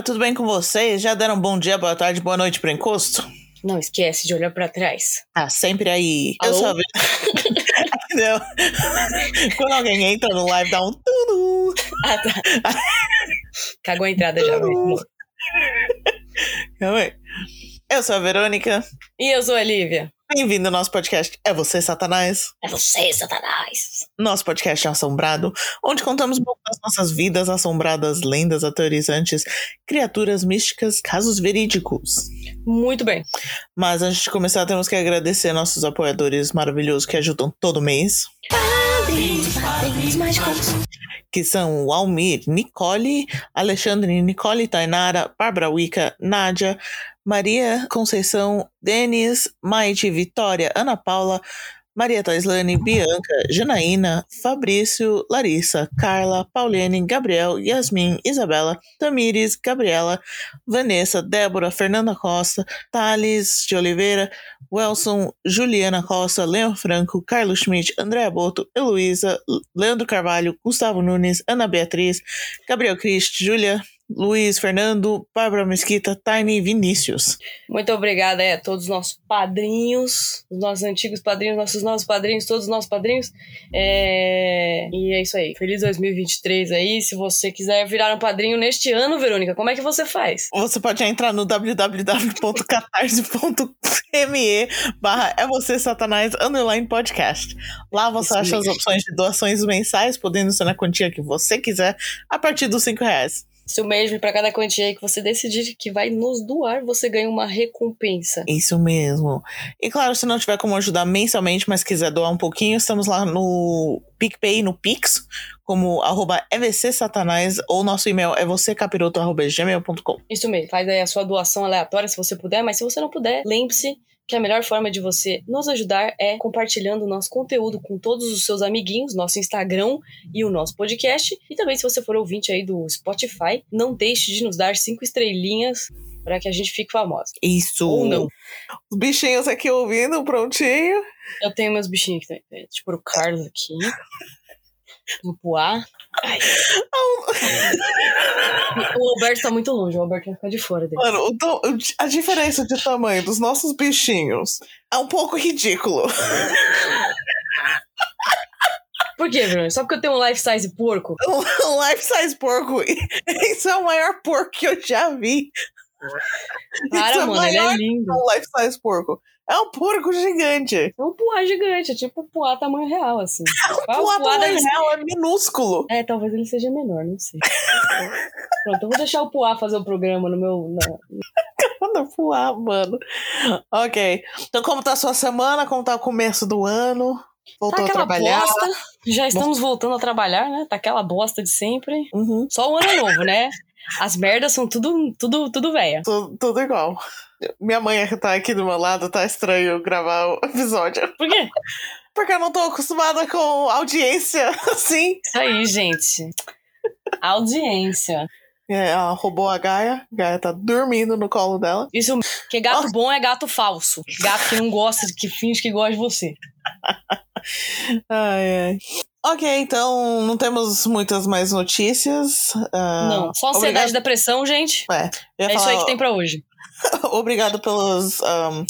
Galera, tudo bem com vocês? Já deram bom dia, boa tarde, boa noite pro encosto? Não esquece de olhar pra trás. Ah, sempre aí. Alô? Eu sou Entendeu? Quando alguém entra no live, dá um tudo. Ah, tá. Cagou a entrada já, amor. Calma aí. Eu sou a Verônica. E eu sou a Lívia. Bem-vindo ao nosso podcast É Você, Satanás? É você, Satanás. Nosso podcast é assombrado, onde contamos um pouco das nossas vidas assombradas, lendas aterrorizantes, criaturas místicas, casos verídicos. Muito bem. Mas antes de começar, temos que agradecer nossos apoiadores maravilhosos que ajudam todo mês. Padrinhos mágicos. que são o Almir, Nicole, Alexandre, Nicole Tainara, Bárbara Wicca, Nádia, Maria Conceição, Denis, Maite, Vitória, Ana Paula, Maria Taislane, Bianca, Janaína, Fabrício, Larissa, Carla, Pauline, Gabriel, Yasmin, Isabela, Tamires, Gabriela, Vanessa, Débora, Fernanda Costa, Thales de Oliveira, Welson, Juliana Costa, Leon Franco, Carlos Schmidt, Andréa Boto, Heloísa, Leandro Carvalho, Gustavo Nunes, Ana Beatriz, Gabriel Christ, Júlia, Luiz Fernando, Bárbara Mesquita, Tiny e Vinícius. Muito obrigada é, a todos os nossos padrinhos, os nossos antigos padrinhos, nossos novos padrinhos, todos os nossos padrinhos. É... E é isso aí. Feliz 2023 aí. Se você quiser virar um padrinho neste ano, Verônica, como é que você faz? Você pode entrar no www.catarse.me barra é você satanás underline podcast. Lá você Isso acha as mesmo. opções de doações mensais, podendo ser na quantia que você quiser, a partir dos 5 reais. Isso mesmo, para cada quantia que você decidir que vai nos doar, você ganha uma recompensa. Isso mesmo. E claro, se não tiver como ajudar mensalmente, mas quiser doar um pouquinho, estamos lá no PicPay, no Pix, como arroba evcsatanás, ou nosso e-mail é vocêcapiroto.gmail.com. Isso mesmo, faz aí a sua doação aleatória se você puder, mas se você não puder, lembre-se que a melhor forma de você nos ajudar é compartilhando o nosso conteúdo com todos os seus amiguinhos, nosso Instagram e o nosso podcast. E também, se você for ouvinte aí do Spotify, não deixe de nos dar cinco estrelinhas para que a gente fique famosa. Isso. Ou não. Os bichinhos aqui ouvindo, prontinho. Eu tenho meus bichinhos aqui também. Tipo o Carlos aqui. O Poá. O Alberto tá muito longe, o Alberto vai ficar de fora dele. Mano, a diferença de tamanho dos nossos bichinhos é um pouco ridículo. Por quê, Bruno? Só porque eu tenho um life size porco? Um life size porco. Isso é o maior porco que eu já vi. Para, Isso é mano, ele maior é lindo. um life size porco. É um porco gigante. É um puá gigante, é tipo um puá tamanho real, assim. Qual O puá tamanho ser- real é minúsculo. É, talvez ele seja menor, não sei. Pronto, eu vou deixar o Puá fazer o programa no meu. na- Manda voar, mano. Ok. Então, como tá a sua semana? Como tá o começo do ano? Voltou Tá a trabalhar? bosta. Já estamos voltando a trabalhar, né? Tá aquela bosta de sempre. Uhum. Só o ano novo, né? As merdas são tudo, tudo, tudo véia. Tudo, tudo igual. Minha mãe que tá aqui do meu lado, tá estranho gravar o episódio. Por quê? Porque eu não tô acostumada com audiência assim. Isso aí, gente. Audiência. É, ela roubou a Gaia. A Gaia tá dormindo no colo dela. Isso, que gato bom é gato falso. Gato que não gosta, que finge que gosta de você. Ai, ai. Ok, então não temos muitas mais notícias. Ah, não, só ansiedade e obrigado- depressão, gente. É, É isso aí falar- que tem pra hoje. Obrigado pelos. um,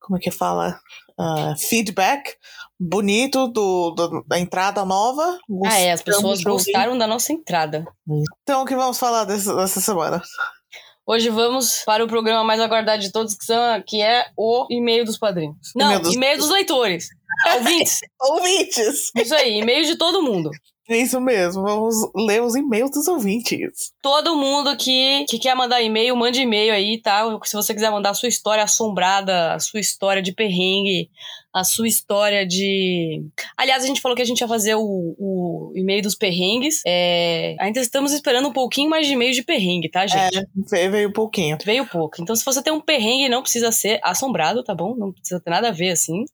como é que fala? Ah, feedback bonito do, do- da entrada nova. Ah, é, as pessoas Gostamos gostaram da nossa entrada. Então, o que vamos falar dessa, dessa semana? Hoje vamos para o programa mais aguardado de todos, que, são, que é o e-mail dos padrinhos. Não, E-mail dos- e-mail dos leitores. Ouvintes. Ouvintes! Isso aí, e-mail de todo mundo. Isso mesmo, vamos ler os e-mails dos ouvintes. Todo mundo que, que quer mandar e-mail, mande e-mail aí, tá? Se você quiser mandar a sua história assombrada, a sua história de perrengue, a sua história de. Aliás, a gente falou que a gente ia fazer o, o e-mail dos perrengues. É... Ainda estamos esperando um pouquinho mais de e-mail de perrengue, tá, gente? É, veio, um pouquinho. Veio pouco. Então, se você tem um perrengue, não precisa ser assombrado, tá bom? Não precisa ter nada a ver, assim.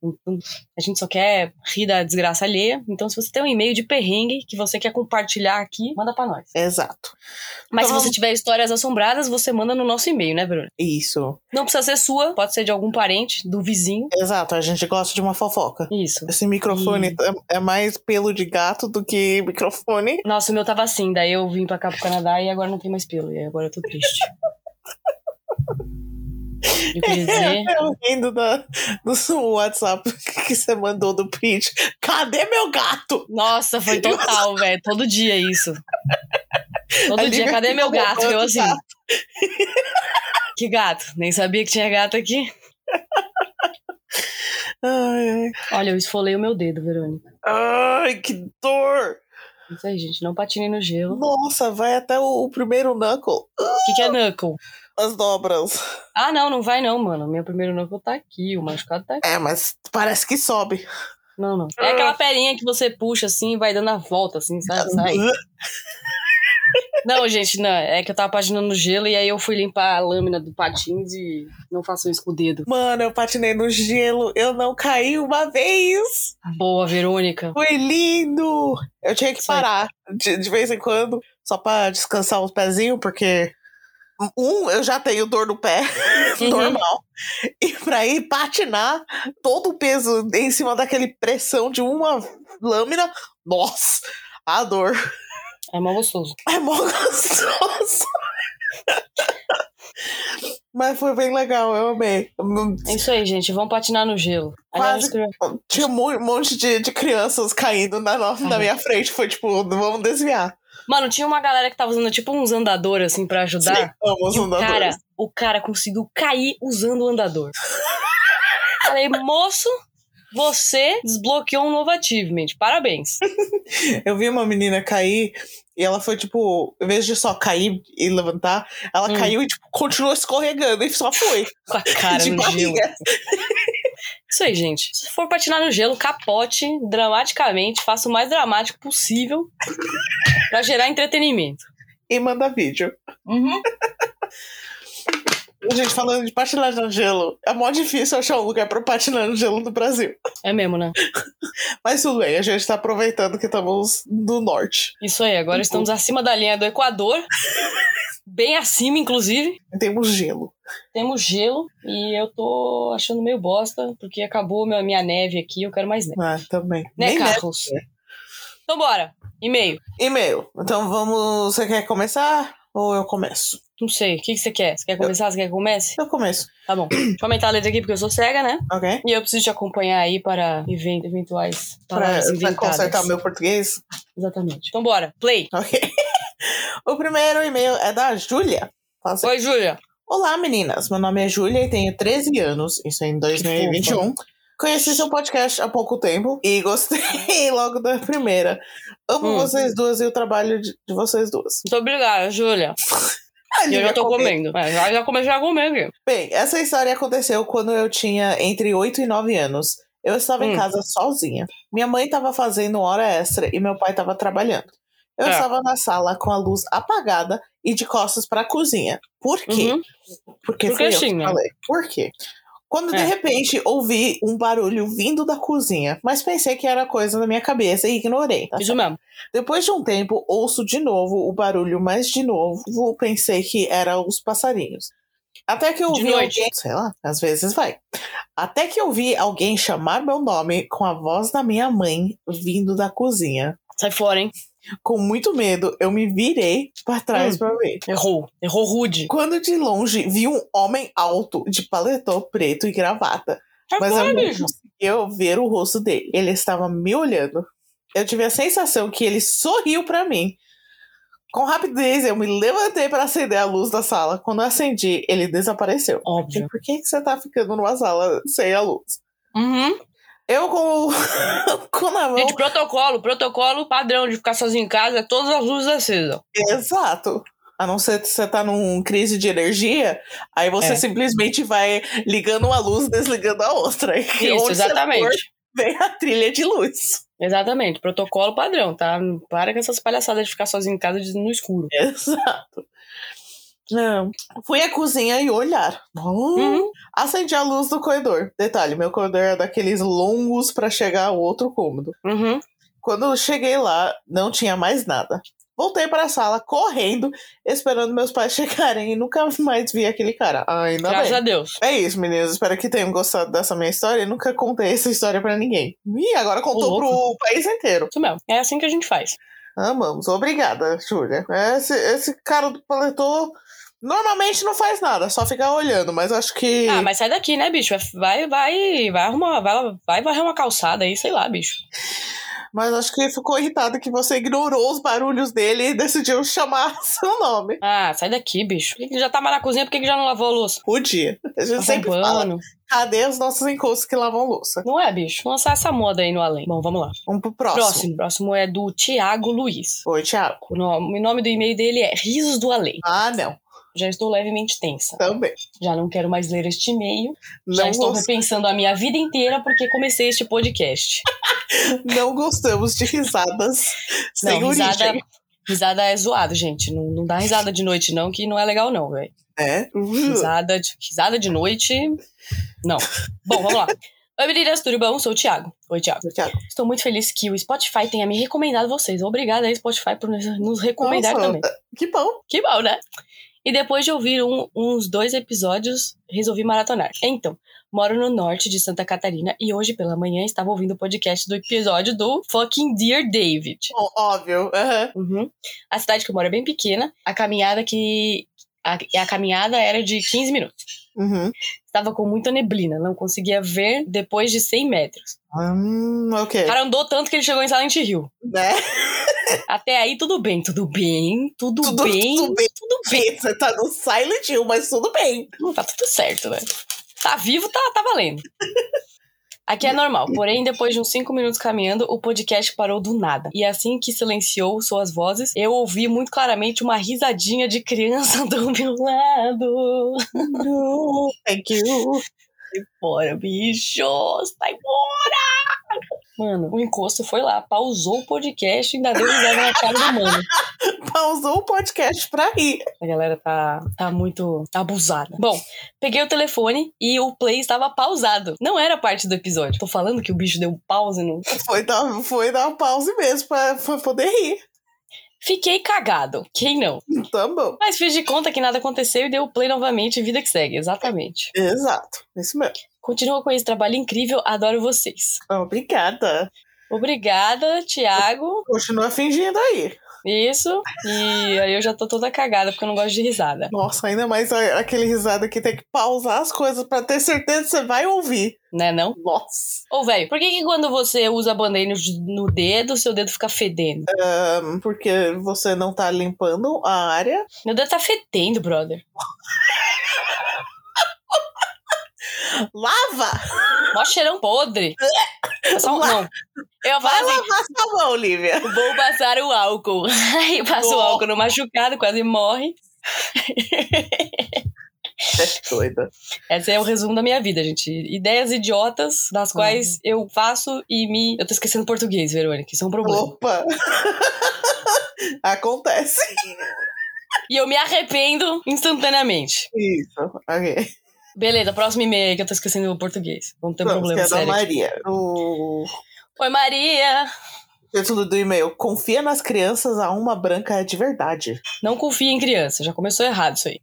A gente só quer rir da desgraça alheia. Então, se você tem um e-mail de perrengue que você quer compartilhar aqui, manda pra nós. Exato. Mas Então, se você tiver histórias assombradas, você manda no nosso e-mail, né, Bruno? Isso. Não precisa ser sua, pode ser de algum parente, do vizinho. Exato, a gente gosta de uma fofoca. Isso. Esse microfone E- é, é mais pelo de gato do que microfone. Nossa, o meu tava assim, daí eu vim pra cá pro Canadá e agora não tem mais pelo. E agora eu tô triste. Eu queria dizer. Eu rindo da, do WhatsApp que você mandou do print. Cadê meu gato? Nossa, foi total, velho. Todo dia isso. Todo A dia, cadê meu gato? Eu assim. gato. Que gato? Nem sabia que tinha gato aqui. Ai, Olha, eu esfolei o meu dedo, Verônica. ai, que dor! Isso aí, gente. Não patine no gelo. Nossa, vai até o, o primeiro knuckle. O que, que é knuckle? As dobras. Ah, não, não vai não, mano. Meu primeiro knuckle tá aqui, o machucado tá aqui. É, mas parece que sobe. Não, não. É aquela perinha que você puxa assim e vai dando a volta, assim, sabe? Sai. Não, gente, não. É que eu tava patinando no gelo e aí eu fui limpar a lâmina do patins e não façam isso com o dedo. Mano, eu patinei no gelo, eu não caí uma vez. Boa, Verônica. Foi lindo! Eu tinha que parar de, de vez em quando, só pra descansar os pezinhos, porque. Um, eu já tenho dor no pé, Uhum. normal. E pra ir patinar, todo o peso em cima daquele pressão de uma lâmina, nossa, a dor. É mó gostoso. É mó gostoso. Mas foi bem legal, eu amei. É isso aí, gente. Vamos patinar no gelo. Aliás, Quase. Tinha um mon- monte de, de crianças caindo na, no- na minha frente. Foi tipo, vamos desviar. Mano, tinha uma galera que tava usando tipo uns andadores assim pra ajudar. Sim, vamos E o cara, o cara conseguiu cair usando o andador. Falei, moço, você desbloqueou um novo achievement. Parabéns. Eu vi uma menina cair e ela foi tipo, em vez de só cair e levantar, ela Hum. caiu e tipo, continuou escorregando e só foi. Com a cara de no gelo. barriga. Isso aí, gente. Se for patinar no gelo, capote dramaticamente. Faça o mais dramático possível pra gerar entretenimento. E manda vídeo. Uhum. Gente, falando de patinar no gelo, é mó difícil achar um lugar pra patinar no gelo no Brasil. É mesmo, né? Mas tudo bem, a gente tá aproveitando que estamos no norte. Isso aí. Agora estamos acima da linha do Equador. Bem acima, inclusive. Temos gelo. Temos gelo e eu tô achando meio bosta, porque acabou minha, minha neve aqui, eu quero mais neve. Ah, também. Né, Nem neve. Carlos? Então bora. E-mail. E-mail. Então vamos. Você quer começar? Ou eu começo? Não sei. O que, que você quer? Você quer começar? Você quer que eu comece? Eu começo, Tá bom. Deixa eu aumentar a letra aqui porque eu sou cega, né? ok? E eu preciso te acompanhar aí para even- eventuais Pra, palavras pra inventadas. consertar o meu português. Exatamente. Então bora. Play. Ok. o primeiro e-mail é da Júlia. Assim, Oi, Júlia. Olá, meninas. Meu nome é Júlia e tenho 13 anos. Isso é em 2021. Conheci seu podcast há pouco tempo e gostei logo da primeira. Amo Hum. vocês duas e o trabalho de, de vocês duas. Muito obrigada, Júlia. Eu já tô comi- comendo. É, já, já comecei a comer aqui. Bem, essa história aconteceu quando eu tinha entre 8 e 9 anos. Eu estava em Hum. casa sozinha. Minha mãe estava fazendo hora extra e meu pai estava trabalhando. Eu É. estava na sala com a luz apagada e de costas para a cozinha. Por quê? Uhum. Porque Porque eu falei. Por quê? Quando de É. repente ouvi um barulho vindo da cozinha, mas pensei que era coisa da minha cabeça e ignorei. tá Isso mesmo. depois de um tempo, ouço de novo o barulho, mas de novo pensei que eram os passarinhos. Até que eu De ouvi noite. alguém, sei lá, às vezes vai. Até que eu vi alguém chamar meu nome com a voz da minha mãe vindo da cozinha. Sai fora, hein? Com muito medo, eu me virei para trás Hum. pra ver. Errou. Errou rude. Quando de longe vi um homem alto de paletó preto e gravata, Sai mas eu não bicho. conseguia ver o rosto dele. Ele estava me olhando. Eu tive a sensação que ele sorriu pra mim. Com rapidez, eu me levantei para acender a luz da sala. Quando eu acendi, ele desapareceu. Óbvio. Por que, que você tá ficando numa sala sem a luz? Uhum. Eu com, o- com na mão. Gente, protocolo, protocolo padrão de ficar sozinho em casa é todas as luzes acesas. Exato. A não ser que você tá num crise de energia, aí você É. simplesmente vai ligando uma luz, desligando a outra. Isso, onde você for, exatamente. vem a trilha de luz. Exatamente, protocolo padrão, tá? Para com essas palhaçadas de ficar sozinho em casa no escuro. Exato. Não. Fui à cozinha e olhar. Hum. Uhum. Acendi a luz do corredor. Detalhe, meu corredor é daqueles longos pra chegar ao outro cômodo. Uhum. Quando eu cheguei lá, não tinha mais nada. Voltei para a sala correndo, esperando meus pais chegarem e nunca mais vi aquele cara. Ainda Graças bem. a Deus. É isso, meninas. Espero que tenham gostado dessa minha história. Eu nunca contei essa história pra ninguém. E agora contou pro país inteiro. Isso mesmo. É assim que a gente faz. Amamos. Obrigada, Júlia. Esse, esse cara do paletó normalmente não faz nada, só fica olhando, mas acho que. Ah, mas sai daqui, né, bicho? Vai, vai, vai arrumar, vai, vai varrer uma calçada aí, sei lá, bicho. Mas acho que ficou irritado que você ignorou os barulhos dele e decidiu chamar seu nome. Ah, sai daqui, bicho. Por que que já tá mais na cozinha? Por que já não lavou a louça? Podia. A gente Tá sempre fala, roubando. cadê os nossos encostos que lavam louça? Não é, bicho? Vamos lançar essa moda aí no além. Bom, vamos lá. Vamos pro próximo. Próximo. Próximo é do Tiago Luiz. Oi, Thiago. O nome, o nome do e-mail dele é Risos do Além. Ah, não. Já estou levemente tensa. Também. Já não quero mais ler este e-mail. Já estou gos- repensando a minha vida inteira porque comecei este podcast. não gostamos de risadas sem não, risada, origem. risada é zoado, gente. Não, não dá risada de noite, não, que não é legal, não, velho. É. Risada de, risada de noite. Não. Bom, vamos lá. Oi, meninas, tudo bom? Sou o Thiago. Oi, Thiago. Thiago. Estou muito feliz que o Spotify tenha me recomendado vocês. Obrigada aí, Spotify, por nos- nos recomendar Nossa, também. Que bom. Que bom, né? E depois de ouvir um- uns dois episódios, resolvi maratonar. Então, moro no norte de Santa Catarina e hoje pela manhã estava ouvindo o podcast do episódio do fucking Dear David. Ó- Óbvio. aham. Uhum. A cidade que eu moro é bem pequena. A caminhada que. A, a caminhada era de 15 minutos. Uhum. Estava com muita neblina, não conseguia ver depois de 100 metros. Hum, ok. O cara andou tanto que ele chegou em Silent Hill. Né? Até aí, tudo bem, tudo bem, tudo, Tudo, bem, tudo bem. tudo bem. Você tá no Silent Hill, mas tudo bem. Não, tá tudo certo, né? Tá vivo, tá, tá valendo. Aqui é normal, porém, depois de uns 5 minutos caminhando, o podcast parou do nada. E assim que silenciou suas vozes, eu ouvi muito claramente uma risadinha de criança do meu lado. No, thank you. Sai fora, bicho! Sai fora! Mano, o encosto foi lá, pausou o podcast e ainda deu risada na cara do mano. Pausou o podcast pra rir. A galera tá, tá muito abusada. Bom, peguei o telefone e o play estava pausado. Não era parte do episódio. Tô falando que o bicho deu pause no. Foi dar, foi dar pause mesmo pra, pra poder rir. Fiquei cagado. Quem não? Tá bom. Mas fiz de conta que nada aconteceu e deu play novamente. Vida que segue, exatamente. Exato. Isso mesmo. Continua com esse trabalho incrível, adoro vocês. Obrigada. Obrigada, Thiago. Continua fingindo aí. Isso. E aí eu já tô toda cagada porque eu não gosto de risada. Nossa, ainda mais aquele risada que tem que pausar as coisas pra ter certeza que você vai ouvir. Né, não? Nossa. Ô, velho, por que, que quando você usa band-aid no, dedo, seu dedo fica fedendo? Ahn, porque você não tá limpando a área. Meu dedo tá fedendo, brother. Lava! Mó cheirão podre. É só um- não. Eu Vai assim, lavar sua mão, Lívia. vou passar o álcool. Aí passa o álcool no machucado, quase morre. É doida. Esse é o resumo da minha vida, gente. Ideias idiotas, das quais eu faço e me. Eu tô esquecendo português, Verônica. Isso é um problema. Opa! Acontece. E eu me arrependo instantaneamente. Isso. Ok. Beleza, próximo e-mail que eu tô esquecendo o português. Vamos ter um Vamos, problema que é da sério. aqui. Maria. O Oi, Maria! título do e-mail: Confia nas crianças, a uma branca é de verdade. Não confia em criança, já começou errado isso aí.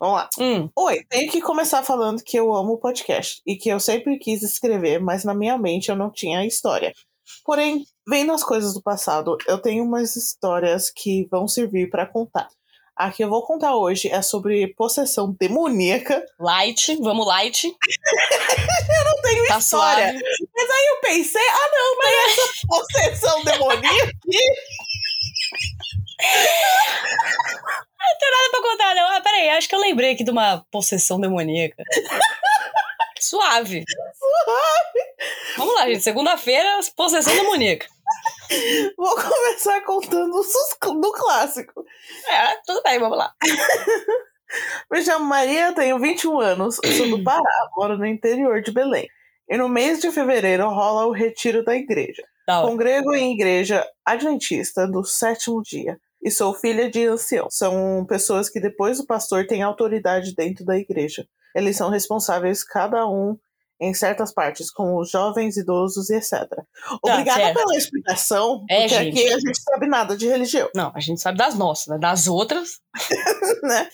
Vamos lá. Hum, Oi, tenho que começar falando que eu amo o podcast e que eu sempre quis escrever, mas na minha mente eu não tinha a história. Porém, vendo as coisas do passado, eu tenho umas histórias que vão servir pra contar. A que eu vou contar hoje é sobre possessão demoníaca. light, vamos light. Não tenho Tá história. suave. Mas aí eu pensei, ah não, tem essa possessão demoníaca Não tem nada pra contar, não. Ah, peraí, acho que eu lembrei aqui de uma possessão demoníaca. Suave. Vamos lá, gente. Segunda-feira, possessão demoníaca. Vou começar contando do clássico. É, tudo bem, vamos lá. Me chamo Maria, tenho 21 anos, sou do Pará, moro no interior de Belém. E no mês de fevereiro rola o retiro da igreja. Hora. Congrego em igreja adventista do sétimo dia. E sou filha de ancião. São pessoas que depois do pastor têm autoridade dentro da igreja. Eles são responsáveis, cada um, em certas partes, como jovens, idosos e etc. Obrigada certo. pela explicação, É, porque gente. aqui a gente sabe nada de religião, Não, a gente sabe das nossas, né? Das outras. né?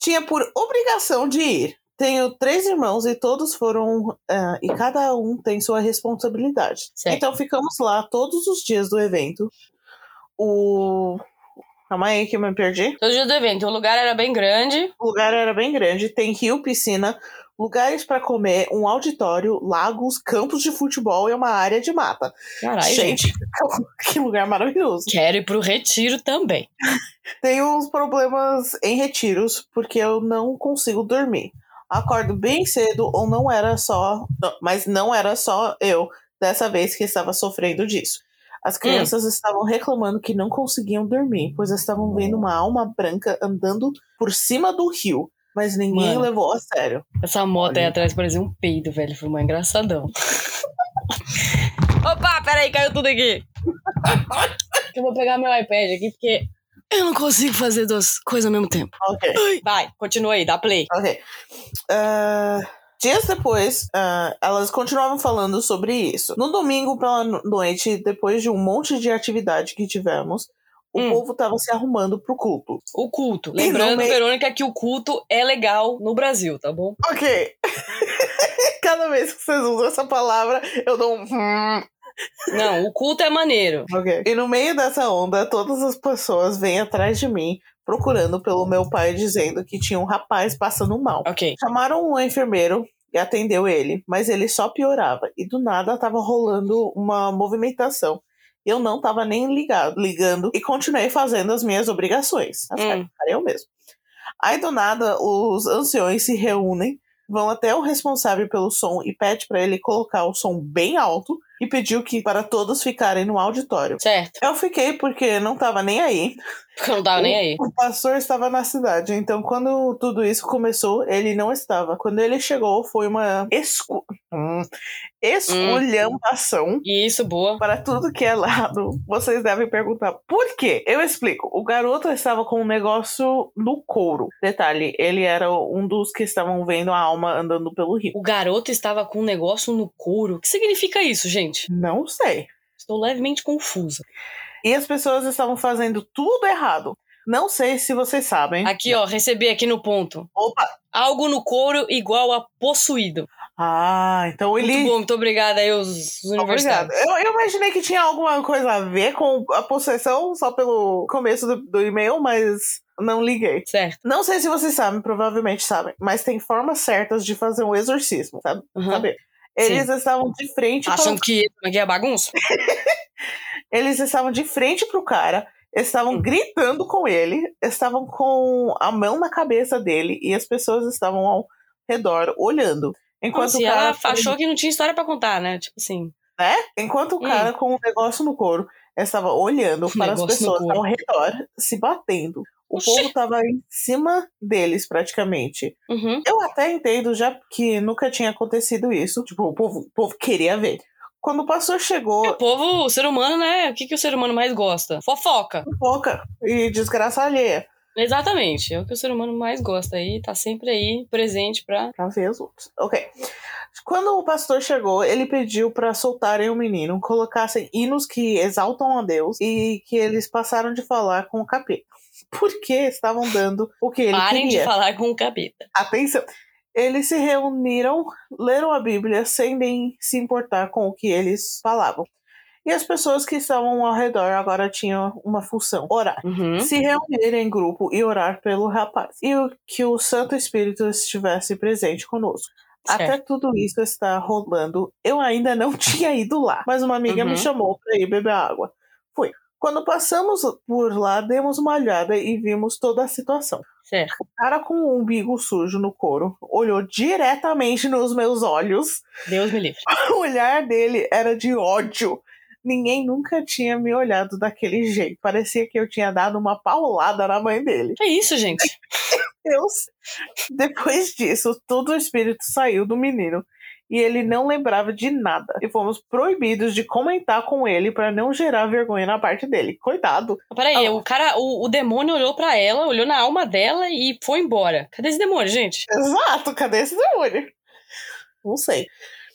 Tinha por obrigação de ir. Tenho três irmãos e todos foram. ah, e cada um tem sua responsabilidade. Certo. Então ficamos lá todos os dias do evento. O. Calma aí que eu me perdi. Todo dia do evento. O lugar era bem grande. O lugar era bem grande, tem rio, piscina, lugares para comer, um auditório, lagos, campos de futebol e uma área de mata. Caralho, gente. que lugar maravilhoso. Quero ir pro retiro também. Tenho uns problemas em retiros porque eu não consigo dormir. Acordo bem cedo ou não era só, mas não era só eu dessa vez que estava sofrendo disso. As crianças estavam reclamando que não conseguiam dormir, pois estavam vendo uma alma branca andando por cima do rio, mas ninguém Mano. levou a sério. Essa moto aí Olha. atrás parecia um peido, velho. Foi uma engraçadão. Opa, peraí, caiu tudo aqui. eu vou pegar meu iPad aqui, porque eu não consigo fazer duas coisas ao mesmo tempo. Ok. Vai, continua aí, dá play. Ok. Ah, dias depois, ah, elas continuavam falando sobre isso. No domingo pela no- noite, depois de um monte de atividade que tivemos, o Hum. povo tava se arrumando pro culto. O culto. Lembrando, Verônica, que o culto é legal no Brasil, tá bom? Ok. Cada vez que vocês usam essa palavra, eu dou um. hum. Não, o culto é maneiro. Ok. E no meio dessa onda, todas as pessoas vêm atrás de mim, procurando pelo meu pai, dizendo que tinha um rapaz passando mal. Ok. Chamaram um enfermeiro e atendeu ele, mas ele só piorava. E do nada tava rolando uma movimentação. Eu não tava nem ligado, ligando e continuei fazendo as minhas obrigações. Hum. eu mesmo. Aí do nada os anciões se reúnem, vão até o responsável pelo som e pede para ele colocar o som bem alto e pediu que para todos ficarem no auditório. Certo. Eu fiquei porque não tava nem aí. Porque não tava nem aí. O pastor estava na cidade, então quando tudo isso começou, ele não estava. Quando ele chegou, foi uma escu... hum, esculhambação E isso, boa. para tudo que é lado. Vocês devem perguntar por quê? Eu explico. O garoto estava com um negócio no couro. Detalhe, ele era um dos que estavam vendo a alma andando pelo rio. O garoto estava com um negócio no couro. O que significa isso, gente? Não sei. Estou levemente confusa. E as pessoas estavam fazendo tudo errado. Não sei se vocês sabem. Aqui, ó, recebi aqui no ponto. Opa! Algo no couro igual a possuído. Ah, então ele. Muito bom, muito obrigada aí, os, os universitários. Eu, eu imaginei que tinha alguma coisa a ver com a possessão só pelo começo do, do e-mail, mas não liguei. Certo. Não sei se vocês sabem, provavelmente sabem, mas tem formas certas de fazer um exorcismo, sabe? Uhum. Saber. Eles estavam de frente Achando para... que aqui é bagunça? Eles estavam de frente pro cara, estavam Hum. gritando com ele, estavam com a mão na cabeça dele e as pessoas estavam ao redor olhando. Enquanto Nossa, o cara ela achou que não tinha história pra contar, né? Tipo assim. né? Enquanto o Hum. cara com o negócio no couro estava olhando para as pessoas ao redor, se batendo. O Oxi. povo estava em cima deles, praticamente. Uhum. Eu até entendo, já que nunca tinha acontecido isso. Tipo, o povo, o povo queria ver. Quando o pastor chegou, O povo, o ser humano, né? O que, que o ser humano mais gosta? Fofoca. foca e desgraça alheia. Exatamente. É o que o ser humano mais gosta aí. Tá sempre aí, presente pra. Pra ver os outros. Ok. Quando o pastor chegou, ele pediu para soltarem o menino, colocassem hinos que exaltam a Deus e que eles passaram de falar com o capeta. Porque estavam dando o que ele Parem queria. de falar com o capeta. Atenção. Eles se reuniram, leram a Bíblia sem nem se importar com o que eles falavam. E as pessoas que estavam ao redor agora tinham uma função: orar. Uhum. Se reunir em grupo e orar pelo rapaz. E que o Santo Espírito estivesse presente conosco. Certo. Até tudo isso está rolando. Eu ainda não tinha ido lá, mas uma amiga Uhum. me chamou para ir beber água. Fui. Quando passamos por lá, demos uma olhada e vimos toda a situação. Certo. O cara com o umbigo sujo no couro olhou diretamente nos meus olhos. Deus me livre. O olhar dele era de ódio. Ninguém nunca tinha me olhado daquele jeito. Parecia que eu tinha dado uma paulada na mãe dele. É isso, gente. Deus. Depois disso, todo o espírito saiu do menino e ele não lembrava de nada. E fomos proibidos de comentar com ele para não gerar vergonha na parte dele. Coitado. Peraí, Ah. o cara, o, o demônio olhou pra ela, olhou na alma dela e foi embora. Cadê esse demônio, gente? Exato, cadê esse demônio? Não sei.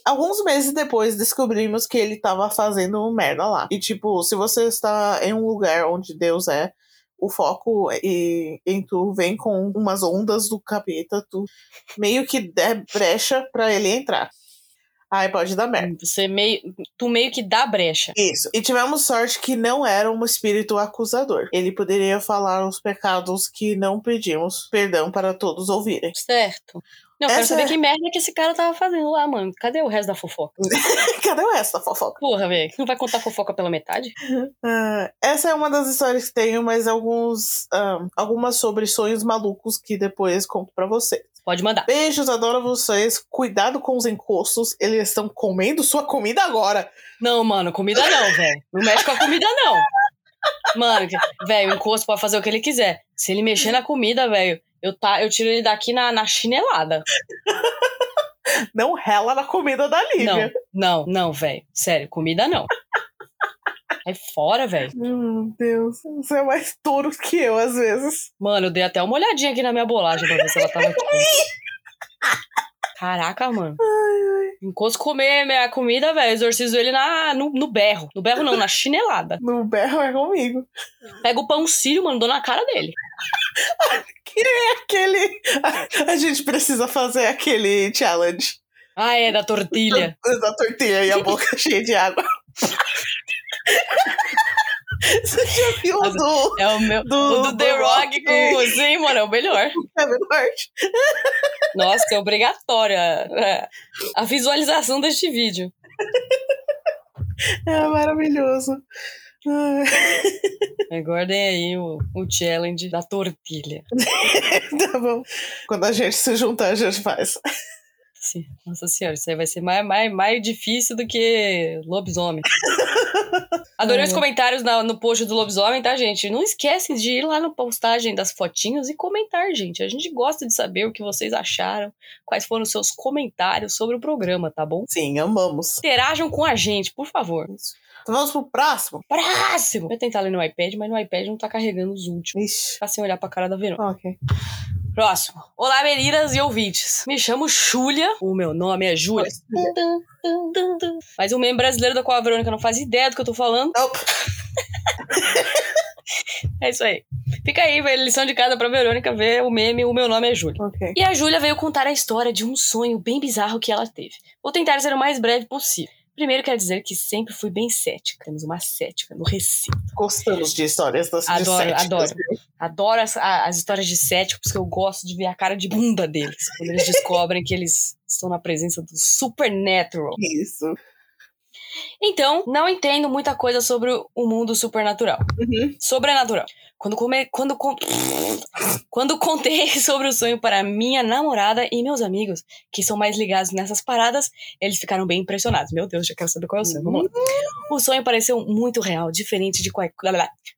Alguns meses depois descobrimos que ele tava fazendo merda lá. E tipo, se você está em um lugar onde Deus é, o foco e, em tu vem com umas ondas do capeta, tu meio que der brecha pra ele entrar. Aí pode dar merda. Você meio, tu meio que dá brecha. Isso. E tivemos sorte que não era um espírito acusador. Ele poderia falar os pecados que não pedimos perdão para todos ouvirem. Certo. Não, eu quero Essa saber é- que merda que esse cara tava fazendo lá, mano. Cadê o resto da fofoca? Cadê o resto da fofoca? Porra, velho. Não vai contar fofoca pela metade? Ah, essa é uma das histórias que tenho, mas alguns, ah, algumas sobre sonhos malucos que depois conto pra vocês. Pode mandar. Beijos, adoro vocês. Cuidado com os encostos, eles estão comendo sua comida agora. Não, mano, comida não, velho. Não mexe com a comida, não. Mano, velho, o encosto pode fazer o que ele quiser. Se ele mexer na comida, velho, eu, tá, eu tiro ele daqui na, na chinelada. Não rela na comida da Não, Lívia. não, não, velho. Sério, comida não. Sai fora, velho. Meu Deus, você é mais touro que eu, às vezes. Mano, eu dei até uma olhadinha aqui na minha bolagem pra ver se ela tava aqui. Caraca, mano. Enquanto comer minha comida, velho, exorcizo ele na, no, no berro. No berro não, na chinelada. No berro é comigo. Pega o pão sírio, mano, dou na cara dele. Aquele. A, a gente precisa fazer aquele challenge Ah, é, da tortilha. da tortilha e a boca cheia de água. Você já viu o do É o meu. Do- o do The Rock com. Sim, mano, é o melhor. Hart? Nossa, é obrigatória é, a visualização deste vídeo. É maravilhoso. Aguardem aí o, o challenge da tortilha. tá bom. Quando a gente se juntar, a gente faz. Sim. Nossa senhora, isso aí vai ser mais, mais, mais difícil do que lobisomem. Adorei É. os comentários na- no post do lobisomem, tá, gente? Não esquecem de ir lá na postagem das fotinhos e comentar, gente. A gente gosta de saber o que vocês acharam, quais foram os seus comentários sobre o programa, tá bom? Sim, amamos. Interajam com a gente, por favor. Então vamos pro próximo? Próximo! Eu ia tentar ler no iPad, mas no iPad não tá carregando os últimos. Ixi. Ficar sem olhar pra cara da Verônica. Ok. Próximo. Olá, meninas e ouvintes. Me chamo Júlia. O meu nome é Júlia. Mas o meme brasileiro da qual a Verônica não faz ideia do que eu tô falando. Nope. É isso aí. Fica aí, velho, lição de casa pra Verônica ver o meme O Meu Nome é Júlia. Ok. E a Júlia veio contar a história de um sonho bem bizarro que ela teve. Vou tentar ser o mais breve possível. Primeiro, quero dizer que sempre fui bem cética. Temos uma cética no recinto. Gostamos de histórias das de Adoro, céticas, adoro. viu? Adoro as, as histórias de céticos, porque eu gosto de ver a cara de bunda deles. Quando eles descobrem que eles estão na presença do supernatural. Isso. Então, não entendo muita coisa sobre o mundo supernatural. Uhum. Sobrenatural. Quando, come, quando, quando contei sobre o sonho para minha namorada e meus amigos, que são mais ligados nessas paradas, eles ficaram bem impressionados. Meu Deus, já quero saber qual é o sonho. Vamos lá. O sonho pareceu muito real, diferente de, qual,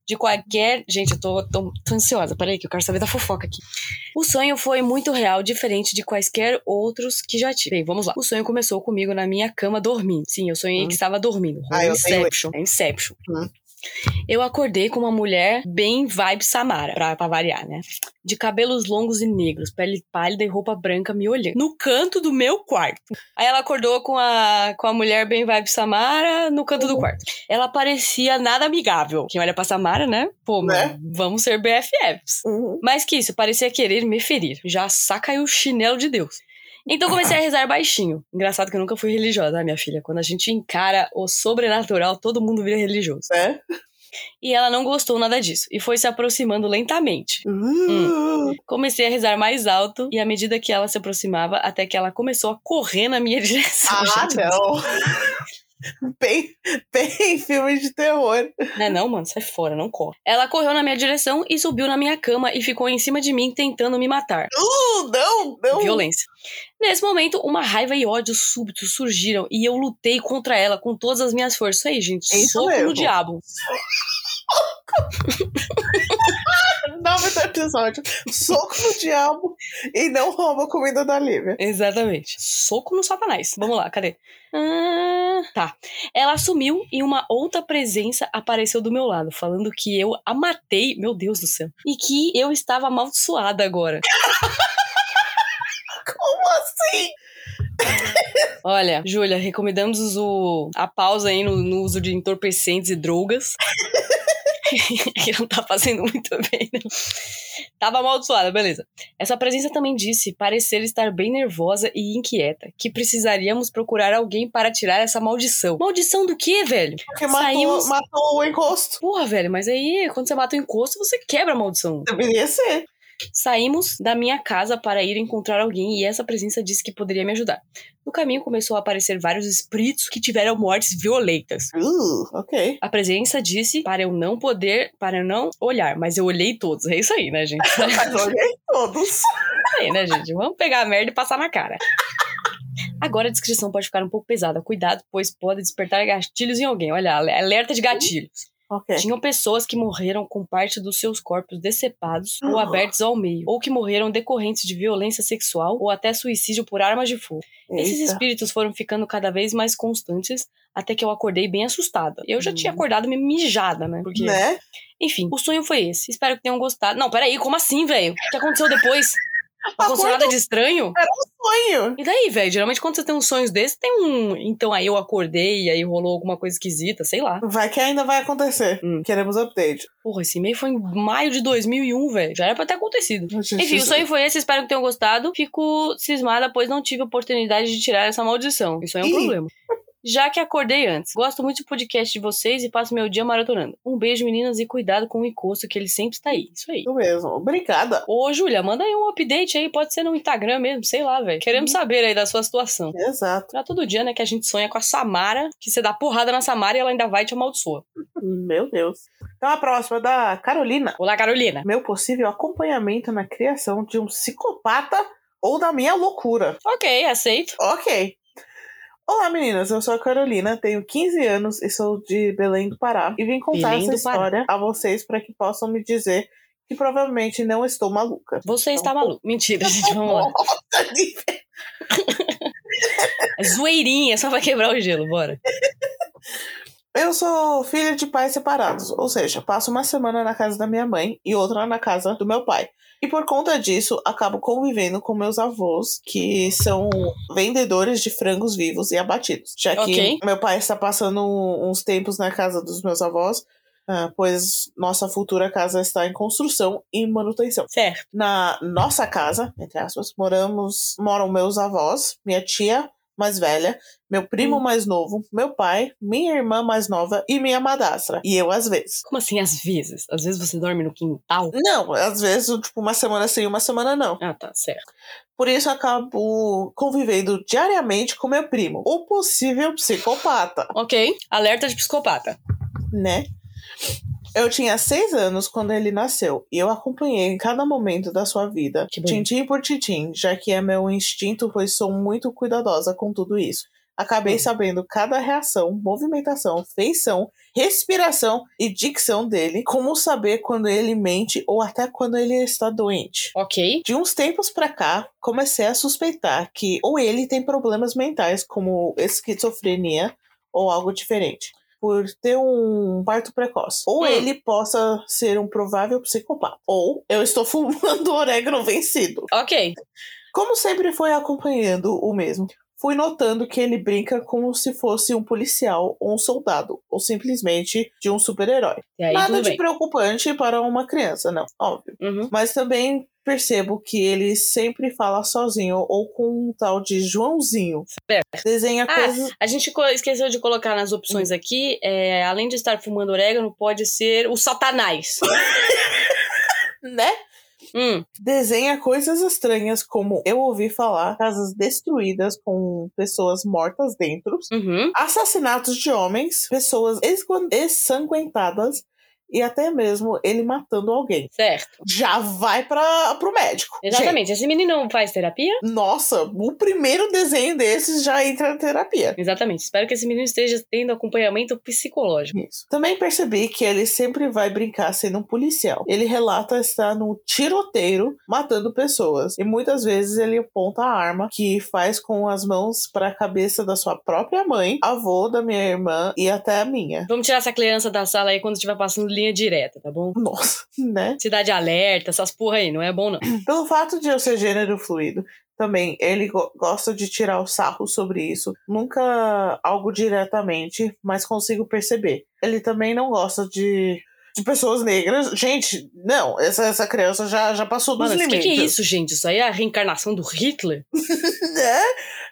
de qualquer. Gente, eu tô, tô, tô ansiosa. Peraí, que eu quero saber da fofoca aqui. O sonho foi muito real, diferente de quaisquer outros que já tive. Bem, vamos lá. O sonho começou comigo na minha cama dormindo. Sim, eu sonhei Hum. que estava dormindo. Ah, Inception. É Inception. Hum. Eu acordei com uma mulher bem vibe Samara, pra, pra variar, né? De cabelos longos e negros, pele pálida e roupa branca me olhando. No canto do meu quarto. Aí ela acordou com a, com a mulher bem vibe Samara no canto do quarto. Ela parecia nada amigável. Quem olha pra Samara, né? Pô, Né? vamos ser BFFs. Uhum. Mais que isso, parecia querer me ferir. Já saca aí o chinelo de Deus. Então comecei a rezar baixinho. Engraçado que eu nunca fui religiosa, né, minha filha? Quando a gente encara o sobrenatural, todo mundo vira religioso. Né? E ela não gostou nada disso e foi se aproximando lentamente. Uhum. Comecei a rezar mais alto e à medida que ela se aproximava, até que ela começou a correr na minha direção. Ah, não. Bem, bem filme de terror. Não é não, mano, sai fora, não corre. Ela correu na minha direção e subiu na minha cama e ficou em cima de mim tentando me matar. Uh, não, não. Violência. Nesse momento, uma raiva e ódio súbitos surgiram e eu lutei contra ela com todas as minhas forças. Isso aí, gente. É isso soco mesmo. no diabo. Nome do episódio. Soco no diabo e não rouba a comida da Lívia. Exatamente. Soco no satanás. Vamos lá, cadê? Ah, tá. Ela sumiu e uma outra presença apareceu do meu lado, falando que eu a matei, meu Deus do céu, e que eu estava amaldiçoada agora. Como assim? Olha, Júlia, recomendamos o, a pausa aí no, no uso de entorpecentes e drogas. que não tá fazendo muito bem, né? Tava amaldiçoada, beleza. Essa presença também disse parecer estar bem nervosa e inquieta, que precisaríamos procurar alguém para tirar essa maldição. Maldição do quê, velho? Porque matou, Saímos... matou o encosto. Porra, velho, mas aí quando você mata o encosto, você quebra a maldição. Deveria ser. Saímos da minha casa para ir encontrar alguém e essa presença disse que poderia me ajudar. No caminho começou a aparecer vários espíritos que tiveram mortes violentas. Uh, ok. A presença disse para eu não poder, para eu não olhar, mas eu olhei todos. É isso aí, né, gente? eu olhei todos. É aí, né, gente? Vamos pegar a merda e passar na cara. Agora a descrição pode ficar um pouco pesada. Cuidado, pois pode despertar gatilhos em alguém. Olha, alerta de gatilhos. Okay. Tinham pessoas que morreram com parte dos seus corpos decepados ou abertos ao meio, ou que morreram decorrentes de violência sexual ou até suicídio por armas de fogo. Eita. Esses espíritos foram ficando cada vez mais constantes até que eu acordei bem assustada. Eu já hum. tinha acordado meio mijada, né? Porque... Né? Enfim, o sonho foi esse. Espero que tenham gostado. Não, peraí, como assim, velho? O que aconteceu depois? Não aconteceu nada de estranho? Era um sonho. E daí, velho? Geralmente quando você tem uns sonhos desses, tem um. Então aí eu acordei e aí rolou alguma coisa esquisita, sei lá. Vai que ainda vai acontecer. Hum. Queremos update. Porra, esse e-mail foi em maio de 2001, velho. Já era pra ter acontecido. Enfim, o sonho foi esse. Espero que tenham gostado. Fico cismada, pois não tive oportunidade de tirar essa maldição. Isso é um Ih. problema já que acordei antes. Gosto muito do podcast de vocês e passo meu dia maratonando. Um beijo, meninas, e cuidado com o encosto, que ele sempre está aí. Isso aí. Isso mesmo. Obrigada. Ô, Júlia, manda aí um update aí, pode ser no Instagram mesmo, sei lá, velho. Queremos hum. saber aí da sua situação. Exato. Pra todo dia, né, que a gente sonha com a Samara, que você dá porrada na Samara e ela ainda vai te amaldiçoar. Meu Deus. Então a próxima é da Carolina. Olá, Carolina. Meu possível acompanhamento na criação de um psicopata ou da minha loucura. Ok, aceito. Ok. Olá meninas, eu sou a Carolina, tenho 15 anos e sou de Belém do Pará. E vim contar Belém essa história a vocês para que possam me dizer que provavelmente não estou maluca. Você então, está maluca. Mentira, gente, vamos lá. Zoeirinha, só pra quebrar o gelo, bora. Eu sou filha de pais separados, ou seja, passo uma semana na casa da minha mãe e outra na casa do meu pai. E por conta disso, acabo convivendo com meus avós, que são vendedores de frangos vivos e abatidos. Já que okay. meu pai está passando uns tempos na casa dos meus avós, uh, pois nossa futura casa está em construção e manutenção. Certo. Na nossa casa, entre aspas, moramos, moram meus avós, minha tia, mais velha, meu primo hum. mais novo, meu pai, minha irmã mais nova e minha madrastra. E eu às vezes. Como assim às vezes? Às vezes você dorme no quintal? Não, às vezes, tipo, uma semana sim, uma semana não. Ah, tá, certo. Por isso acabo convivendo diariamente com meu primo, o possível psicopata. Ok, alerta de psicopata. Né? Eu tinha seis anos quando ele nasceu e eu acompanhei cada momento da sua vida, tintim por tintim, já que é meu instinto, pois sou muito cuidadosa com tudo isso. Acabei hum. sabendo cada reação, movimentação, feição, respiração e dicção dele, como saber quando ele mente ou até quando ele está doente. Ok. De uns tempos pra cá, comecei a suspeitar que ou ele tem problemas mentais, como esquizofrenia ou algo diferente por ter um parto precoce. Ou hum. ele possa ser um provável psicopata. Ou eu estou fumando orégano vencido. Ok. Como sempre foi acompanhando o mesmo, fui notando que ele brinca como se fosse um policial ou um soldado, ou simplesmente de um super-herói. Nada de bem. preocupante para uma criança, não, óbvio. Uhum. Mas também percebo que ele sempre fala sozinho ou com um tal de Joãozinho. Certo. Desenha ah, coisas. A gente esqueceu de colocar nas opções hum. aqui, é, além de estar fumando orégano, pode ser o Satanás. né? Hum. Desenha coisas estranhas, como eu ouvi falar, casas destruídas com pessoas mortas dentro, uhum. assassinatos de homens, pessoas ensanguentadas e até mesmo ele matando alguém. Certo. Já vai para pro médico. Exatamente. Gente, Esse menino faz terapia? Nossa, o primeiro desenho desses já entra na terapia. Exatamente. Espero que esse menino esteja tendo acompanhamento psicológico. Isso. Também percebi que ele sempre vai brincar sendo um policial. Ele relata estar no tiroteiro matando pessoas. E muitas vezes ele aponta a arma que faz com as mãos para a cabeça da sua própria mãe, avô da minha irmã e até a minha. Vamos tirar essa criança da sala aí quando estiver passando linha direta, tá bom? Nossa, né? Cidade alerta, essas porra aí, não é bom não. Pelo fato de eu ser gênero fluido, também ele go gosta de tirar o sarro sobre isso. Nunca algo diretamente, mas consigo perceber. Ele também não gosta de, de pessoas negras. Gente, não, essa, essa criança já, já passou dos Mano, o que, limites. que é isso, gente? Isso aí é a reencarnação do Hitler? é,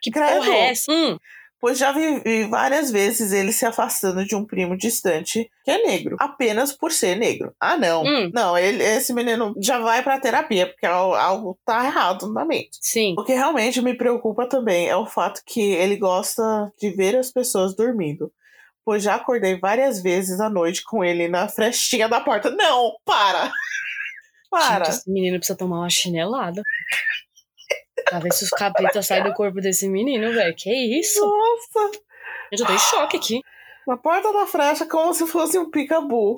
Que Credo. porra é essa? Hum, pois já vi, vi várias vezes ele se afastando de um primo distante que é negro, apenas por ser negro. Ah, não. Hum. Não, ele, esse menino já vai pra terapia, porque al- algo tá errado na mente. sim. O que realmente me preocupa também é o fato que ele gosta de ver as pessoas dormindo. Pois já acordei várias vezes à noite com ele na frestinha da porta. Não, para! Para! Gente, esse menino precisa tomar uma chinelada. Pra ver se os capetas saem do corpo desse menino, velho. Que isso? Nossa! Eu tô em choque aqui. Na porta da frecha, como se fosse um picabu.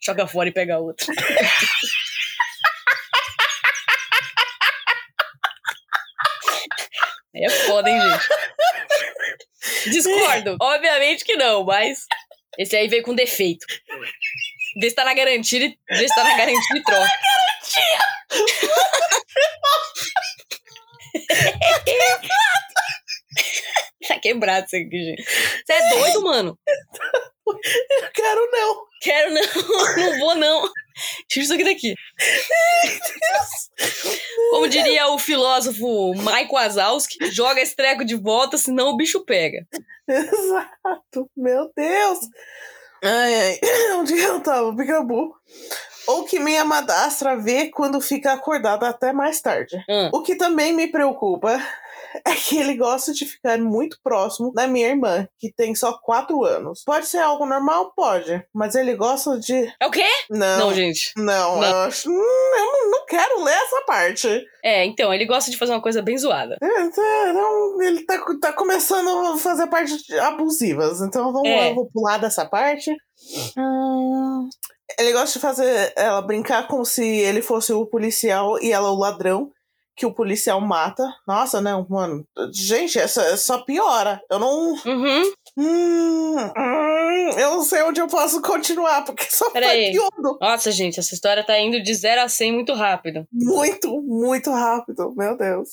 Joga fora e pega outra. Aí é foda, hein, gente? Discordo. Obviamente que não, mas esse aí veio com defeito. Vê se tá na garantia e vê se tá na garantia e troca. Tá quebrado isso aqui, gente. Você é doido, mano? Eu quero não. Quero não, não vou não. Tira isso aqui daqui. Como diria o filósofo Mike Wazowski, joga esse treco de volta, senão o bicho pega. Exato. Meu Deus. Ai, ai. Onde eu tava? Picabu. Ou que minha madrastra vê quando fica acordada até mais tarde. Hum. O que também me preocupa é que ele gosta de ficar muito próximo da minha irmã, que tem só 4 anos. Pode ser algo normal? Pode. Mas ele gosta de. É o quê? Não. Não, gente. Não, Não. eu acho. Hum, Eu não, quero ler essa parte. É, então, ele gosta de fazer uma coisa bem zoada. É, tá, não, ele tá, tá começando a fazer partes abusivas. Então vamos É. lá, eu vou pular dessa parte. Hum, ele gosta de fazer ela brincar como se ele fosse o policial e ela o ladrão que o policial mata. Nossa, não, mano. Gente, essa só piora. Eu não. Uhum. Hum, hum, eu não sei onde eu posso continuar, porque só Pera vai aí. piorando. Nossa, gente, essa história tá indo de 0 a 100 muito rápido. Muito, muito rápido. Meu Deus.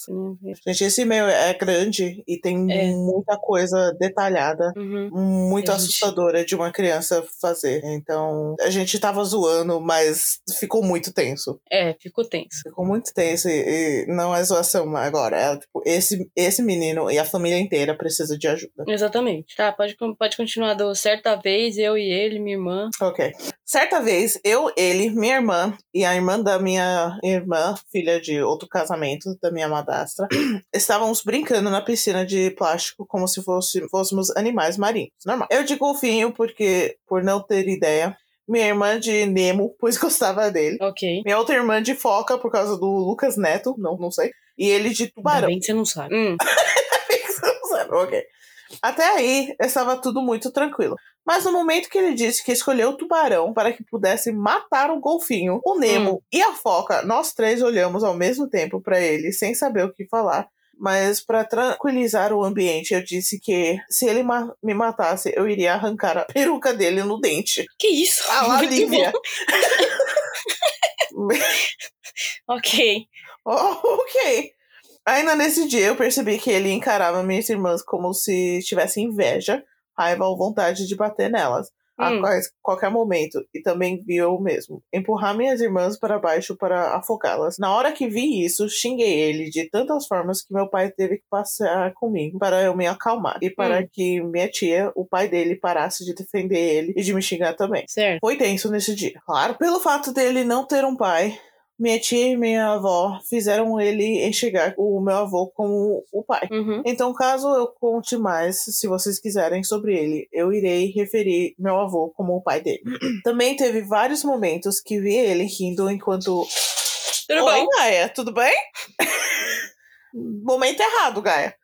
Gente, esse e-mail é grande e tem É. muita coisa detalhada. Uhum. Muito gente- assustadora de uma criança fazer. Então, a gente tava zoando, mas ficou muito tenso. É, ficou tenso. Ficou muito tenso e, e não é zoação agora. É, tipo, esse, esse menino e a família inteira precisa de ajuda. Exatamente. Tá, pode, pode continuar do certa vez, eu e ele, minha irmã. Ok. Certa vez, eu, ele, minha irmã e a irmã da minha irmã, filha de outro casamento, da minha madrastra, estávamos brincando na piscina de plástico como se fosse, fôssemos animais marinhos. Normal. Eu de golfinho, porque, por não ter ideia. Minha irmã de Nemo, pois gostava dele. Ok. Minha outra irmã de foca, por causa do Lucas Neto, não, não sei. E ele de Ainda tubarão. bem que você não sabe. Hum. ok. Até aí, estava tudo muito tranquilo. Mas no momento que ele disse que escolheu o tubarão para que pudesse matar o golfinho, o Nemo e a foca, nós três olhamos ao mesmo tempo para ele, sem saber o que falar. Mas para tranquilizar o ambiente, eu disse que se ele ma- me matasse, eu iria arrancar a peruca dele no dente. Que isso? Ah lá, Lívia. Ok. Oh, ok. Ainda nesse dia eu percebi que ele encarava minhas irmãs como se tivesse inveja, raiva ou vontade de bater nelas. A Hum. quais- qualquer momento. E também vi eu mesmo. Empurrar minhas irmãs para baixo para afogá-las. Na hora que vi isso, xinguei ele de tantas formas que meu pai teve que passear comigo para eu me acalmar. E para Hum. que minha tia, o pai dele, parasse de defender ele e de me xingar também. Certo. Foi tenso nesse dia. Claro, pelo fato dele não ter um pai, minha tia e minha avó fizeram ele enxergar o meu avô como o pai. Uhum. Então, caso eu conte mais, se vocês quiserem, sobre ele, eu irei referir meu avô como o pai dele. Também teve vários momentos que vi ele rindo enquanto. Tudo Oi, bom? Gaia, tudo bem? Momento errado, Gaia.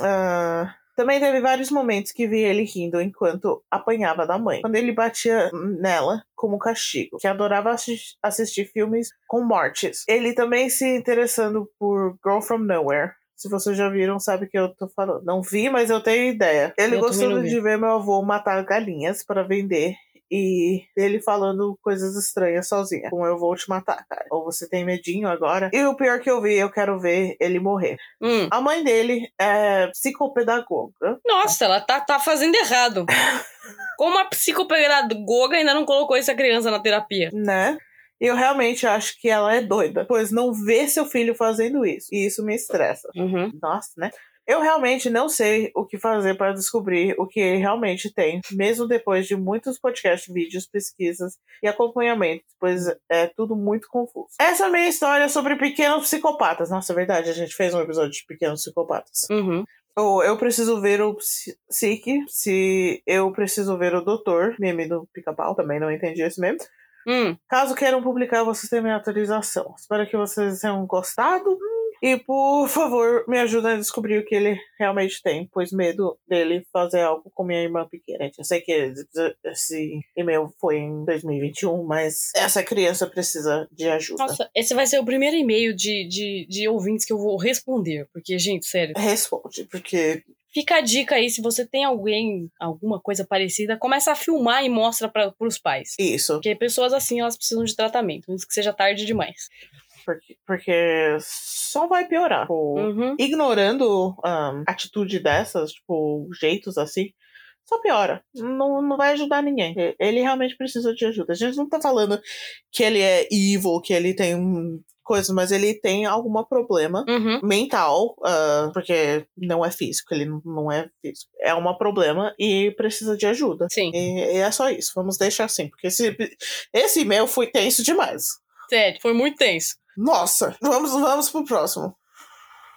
Ah, também teve vários momentos que vi ele rindo enquanto apanhava da mãe. Quando ele batia nela como castigo, que adorava assis- assistir filmes com mortes. Ele também se interessando por Girl From Nowhere. Se vocês já viram, sabe o que eu tô falando. Não vi, mas eu tenho ideia. Ele Eu gostando de ver meu avô matar galinhas para vender e ele falando coisas estranhas sozinha. Como eu vou te matar, cara. Ou você tem medinho agora. E o pior que eu vi, eu quero ver ele morrer. Hum. A mãe dele é psicopedagoga. Nossa, ela tá, tá fazendo errado. Como a psicopedagoga ainda não colocou essa criança na terapia? Né? E eu realmente acho que ela é doida, pois não vê seu filho fazendo isso. E isso me estressa. Uhum. Nossa, né? Eu realmente não sei o que fazer para descobrir o que ele realmente tem, mesmo depois de muitos podcasts, vídeos, pesquisas e acompanhamentos, pois é tudo muito confuso. Essa é a minha história sobre pequenos psicopatas. Nossa, é verdade, a gente fez um episódio de pequenos psicopatas. Uhum. Ou eu preciso ver o Psique, se eu preciso ver o Doutor, meme do pica-pau, também não entendi esse meme. Hum. Caso queiram publicar, vocês têm minha autorização. Espero que vocês tenham gostado. E, por favor, me ajudem a descobrir o que ele realmente tem, pois medo dele fazer algo com minha irmã pequena. Eu sei que esse e-mail foi em 2021, mas essa criança precisa de ajuda. Nossa, esse vai ser o primeiro e-mail de, de, de ouvintes que eu vou responder. Porque, gente, sério. Responde, porque Fica a dica aí, se você tem alguém, alguma coisa parecida, começa a filmar e mostra para os pais. isso. Porque pessoas assim, elas precisam de tratamento, mesmo que seja tarde demais. Porque, porque só vai piorar. Tipo, Uhum. ignorando a atitude dessas, tipo, jeitos assim, só piora. Não, não vai ajudar ninguém. Ele realmente precisa de ajuda. A gente não tá falando que ele é evil, que ele tem um coisa, mas ele tem algum problema Uhum. mental, ah, porque não é físico, ele não- não é físico. É um problema e precisa de ajuda. Sim, E, e é só isso. Vamos deixar assim, porque esse, esse e-mail foi tenso demais. sério, foi muito tenso. Nossa, vamos, vamos pro próximo.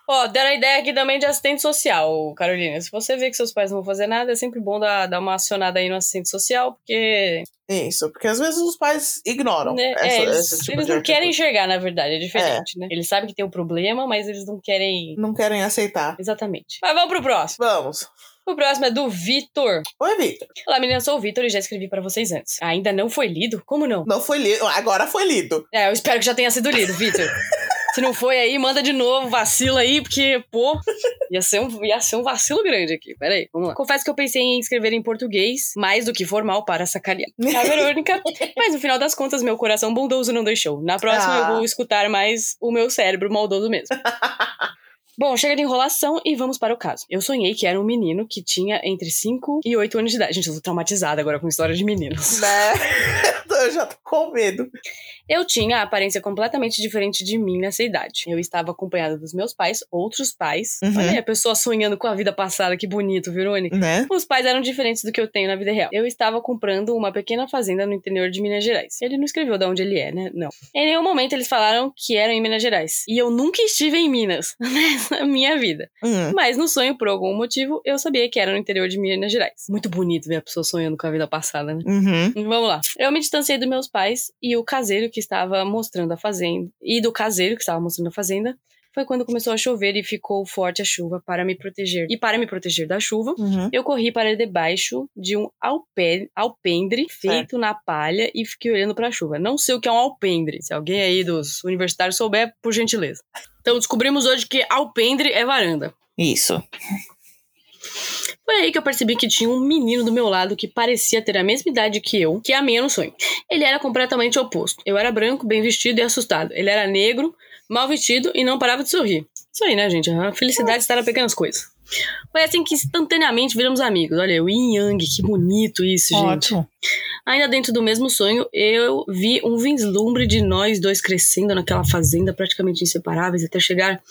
Ó, deram a ideia aqui também de assistente social, Carolina. Se você vê que seus pais não vão fazer nada, é sempre bom dar, dar uma acionada aí no assistente social, porque Isso, porque às vezes os pais ignoram né, essa, é, eles, esse tipo eles de não querem enxergar, na verdade, é diferente, né? Eles sabem que tem um problema, mas eles não querem. Não querem aceitar. Exatamente. Mas vamos pro próximo. Vamos. O próximo é do Vitor. Oi, Victor. Olá, meninas, sou o Vitor e já escrevi pra vocês antes. Ainda não foi lido? Como não? Não foi lido. Agora foi lido. É, eu espero que já tenha sido lido, Vitor. Se não foi aí, manda de novo, vacila aí, porque, pô, ia ser um, ia ser um vacilo grande aqui. Pera aí, vamos lá. Confesso que eu pensei em escrever em português, mais do que formal para sacanear. A Verônica, mas no final das contas, meu coração bondoso não deixou. Na próxima, Ah. eu vou escutar mais o meu cérebro maldoso mesmo. Bom, chega de enrolação e vamos para o caso. Eu sonhei que era um menino que tinha entre 5 e 8 anos de idade. Gente, eu tô traumatizada agora com história de meninos. Né? Eu já tô com medo. Eu tinha a aparência completamente diferente de mim nessa idade. Eu estava acompanhada dos meus pais, outros pais. Uhum. Olha aí, a pessoa sonhando com a vida passada, que bonito, Verônica. Né? Os pais eram diferentes do que eu tenho na vida real. Eu estava comprando uma pequena fazenda no interior de Minas Gerais. Ele não escreveu de onde ele é, né? Não. Em nenhum momento eles falaram que eram em Minas Gerais. E eu nunca estive em Minas nessa minha vida. Hum. Mas no sonho, por algum motivo, eu sabia que era no interior de Minas Gerais. Muito bonito ver a pessoa sonhando com a vida passada, né? Uhum. Vamos lá. Eu me distanciei dos meus pais e o caseiro que estava mostrando a fazenda. E do caseiro que estava mostrando a fazenda. Foi quando começou a chover e ficou forte a chuva para me proteger. E para me proteger da chuva, Uhum. eu corri para debaixo de um alpe- alpendre feito na palha e fiquei olhando para a chuva. Não sei o que é um alpendre. Se alguém aí dos universitários souber, por gentileza. Então descobrimos hoje que alpendre é varanda. Isso. Foi aí que eu percebi que tinha um menino do meu lado que parecia ter a mesma idade que eu, que amei no sonho. Ele era completamente oposto. Eu era branco, bem vestido e assustado. Ele era negro, mal vestido e não parava de sorrir. Isso aí, né, gente? A felicidade está nas pequenas coisas. Foi assim que instantaneamente viramos amigos. Olha, o Yin Yang, que bonito isso, gente. Ótimo. Ainda dentro do mesmo sonho, eu vi um vislumbre de nós dois crescendo naquela fazenda, praticamente inseparáveis, até chegar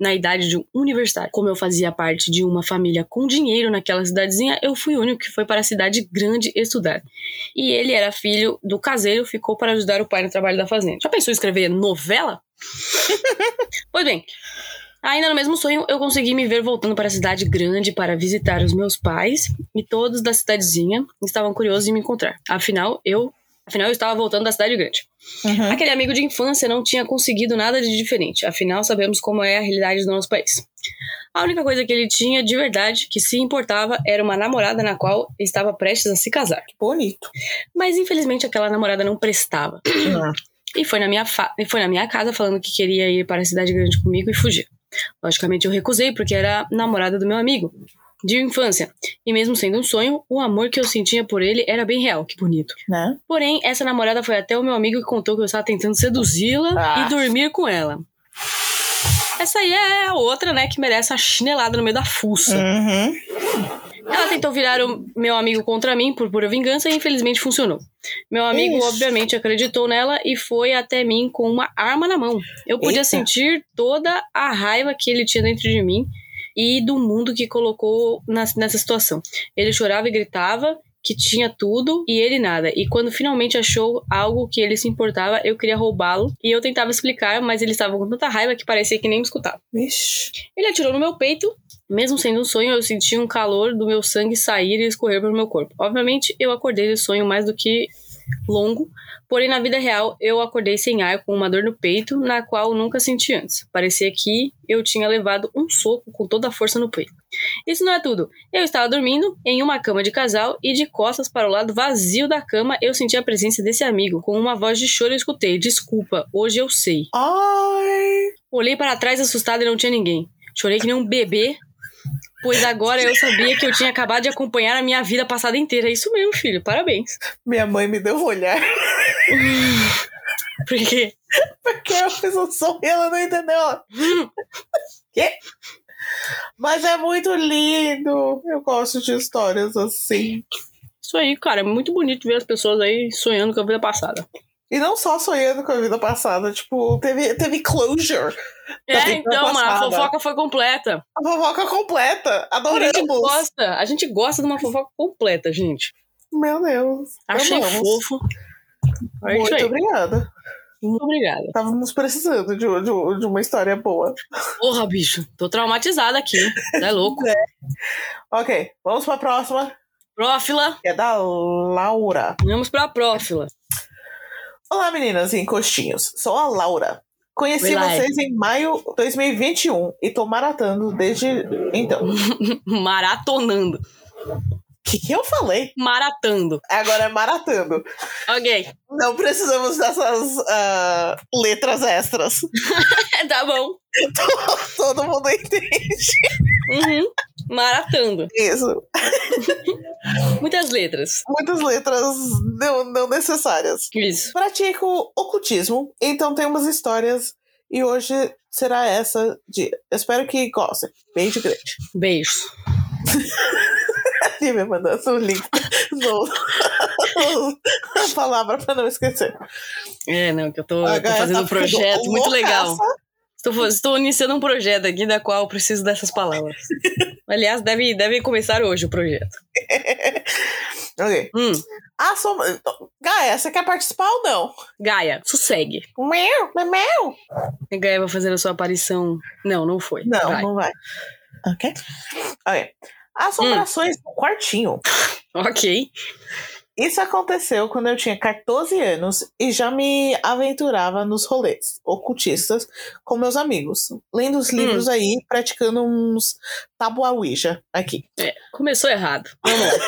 na idade de um universitário. Como eu fazia parte de uma família com dinheiro naquela cidadezinha, eu fui o único que foi para a cidade grande estudar. E ele era filho do caseiro, ficou para ajudar o pai no trabalho da fazenda. Já pensou em escrever novela? pois bem, Ainda no mesmo sonho, eu consegui me ver voltando para a cidade grande para visitar os meus pais e todos da cidadezinha estavam curiosos em me encontrar. Afinal, eu, afinal, eu estava voltando da cidade grande. Uhum. Aquele amigo de infância não tinha conseguido nada de diferente, afinal, sabemos como é a realidade do nosso país. A única coisa que ele tinha de verdade que se importava era uma namorada na qual estava prestes a se casar. Bonito. Mas infelizmente aquela namorada não prestava. Uhum. E foi na minha, fa- e foi na minha casa falando que queria ir para a cidade grande comigo e fugir. Logicamente eu recusei porque era namorada do meu amigo. de infância. E mesmo sendo um sonho, o amor que eu sentia por ele era bem real, que bonito. Né? Porém, essa namorada foi até o meu amigo que contou que eu estava tentando seduzi-la Ah. e dormir com ela. Essa aí é a outra, né, que merece a chinelada no meio da fuça. Uhum. Ela tentou virar o meu amigo contra mim por pura vingança e infelizmente funcionou. Meu amigo, Ixi. obviamente, acreditou nela e foi até mim com uma arma na mão. Eu podia Eita. sentir toda a raiva que ele tinha dentro de mim e do mundo que colocou nessa situação. Ele chorava e gritava que tinha tudo e ele nada. E quando finalmente achou algo que ele se importava, eu queria roubá-lo. E eu tentava explicar, mas ele estava com tanta raiva que parecia que nem me escutava. Vixe. Ele atirou no meu peito. Mesmo sendo um sonho, eu senti um calor do meu sangue sair e escorrer pelo meu corpo. Obviamente, eu acordei desse sonho mais do que longo, porém na vida real eu acordei sem ar com uma dor no peito, na qual nunca senti antes. Parecia que eu tinha levado um soco com toda a força no peito. Isso não é tudo. Eu estava dormindo em uma cama de casal e de costas para o lado vazio da cama eu senti a presença desse amigo. Com uma voz de choro eu escutei: "Desculpa, hoje eu sei". Ai. Olhei para trás assustado e não tinha ninguém. Chorei que nem um bebê, pois agora eu sabia que eu tinha acabado de acompanhar a minha vida passada inteira. É isso mesmo, filho. Parabéns. Minha mãe me deu um olhar Porque porque eu fiz um som e ela não entendeu. Quê? Mas é muito lindo. Eu gosto de histórias assim. isso aí, cara, é muito bonito ver as pessoas aí sonhando com a vida passada. E não só sonhando com a vida passada, tipo, teve, teve closure. É, então, a fofoca foi completa. A fofoca completa. A gente Adoramos. gosta, a gente gosta de uma fofoca completa, gente. Meu Deus. Achei Amamos. fofo. É Muito obrigada. Muito obrigada. Estávamos precisando de, de, de uma história boa. Porra, bicho. Tô traumatizada aqui. Tá louco. Ok, vamos pra próxima, Prófila. que é da Laura. Vamos pra prófila. Olá, meninas e encostinhos. Sou a Laura. Conheci Oi, vocês em maio de 2021 e tô maratando desde então. O Maratonando. que, que eu falei? Maratando. Agora é maratando. Ok. Não precisamos dessas ah, letras extras. tá bom. Todo mundo entende Uhum. Maratando. isso. Muitas letras. Muitas letras não, não necessárias. Isso. Pratico ocultismo, então tem umas histórias e hoje será essa de. Espero que gostem. Beijo grande. Beijos. E me mandando o link a palavra pra não esquecer. É, não, que eu tô, eu tô fazendo tá um projeto muito legal. Estou, estou iniciando um projeto aqui da qual eu preciso dessas palavras. Aliás, deve, deve começar hoje o projeto. Ok. Hum, Ah, som... Gaia, você quer participar ou não? Gaia, sossegue. Meu, meu. A Gaia vai fazer a sua aparição. Não, não foi. Não, não vai. Ok. Ok. Assombrações no quartinho. Ok. Isso aconteceu quando eu tinha 14 anos e já me aventurava nos rolês ocultistas com meus amigos, lendo os livros aí, praticando uns tabu Ouija aqui. É, começou errado. Vamos lá.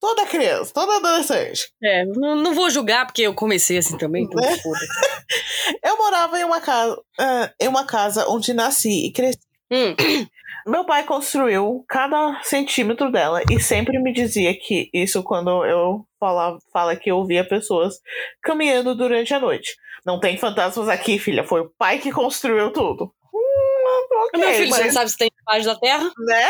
Toda criança, toda adolescente. É, não, não vou julgar porque eu comecei assim também, então foda. Eu morava em uma casa, ah, em uma casa onde nasci e cresci. Hum, Meu pai construiu cada centímetro dela e sempre me dizia que isso quando eu falava, fala que eu via pessoas caminhando durante a noite. Não tem fantasmas aqui, filha. Foi o pai que construiu tudo. Hum, ok, Meu filho, você não mas, sabe se tem debaixo da terra? né?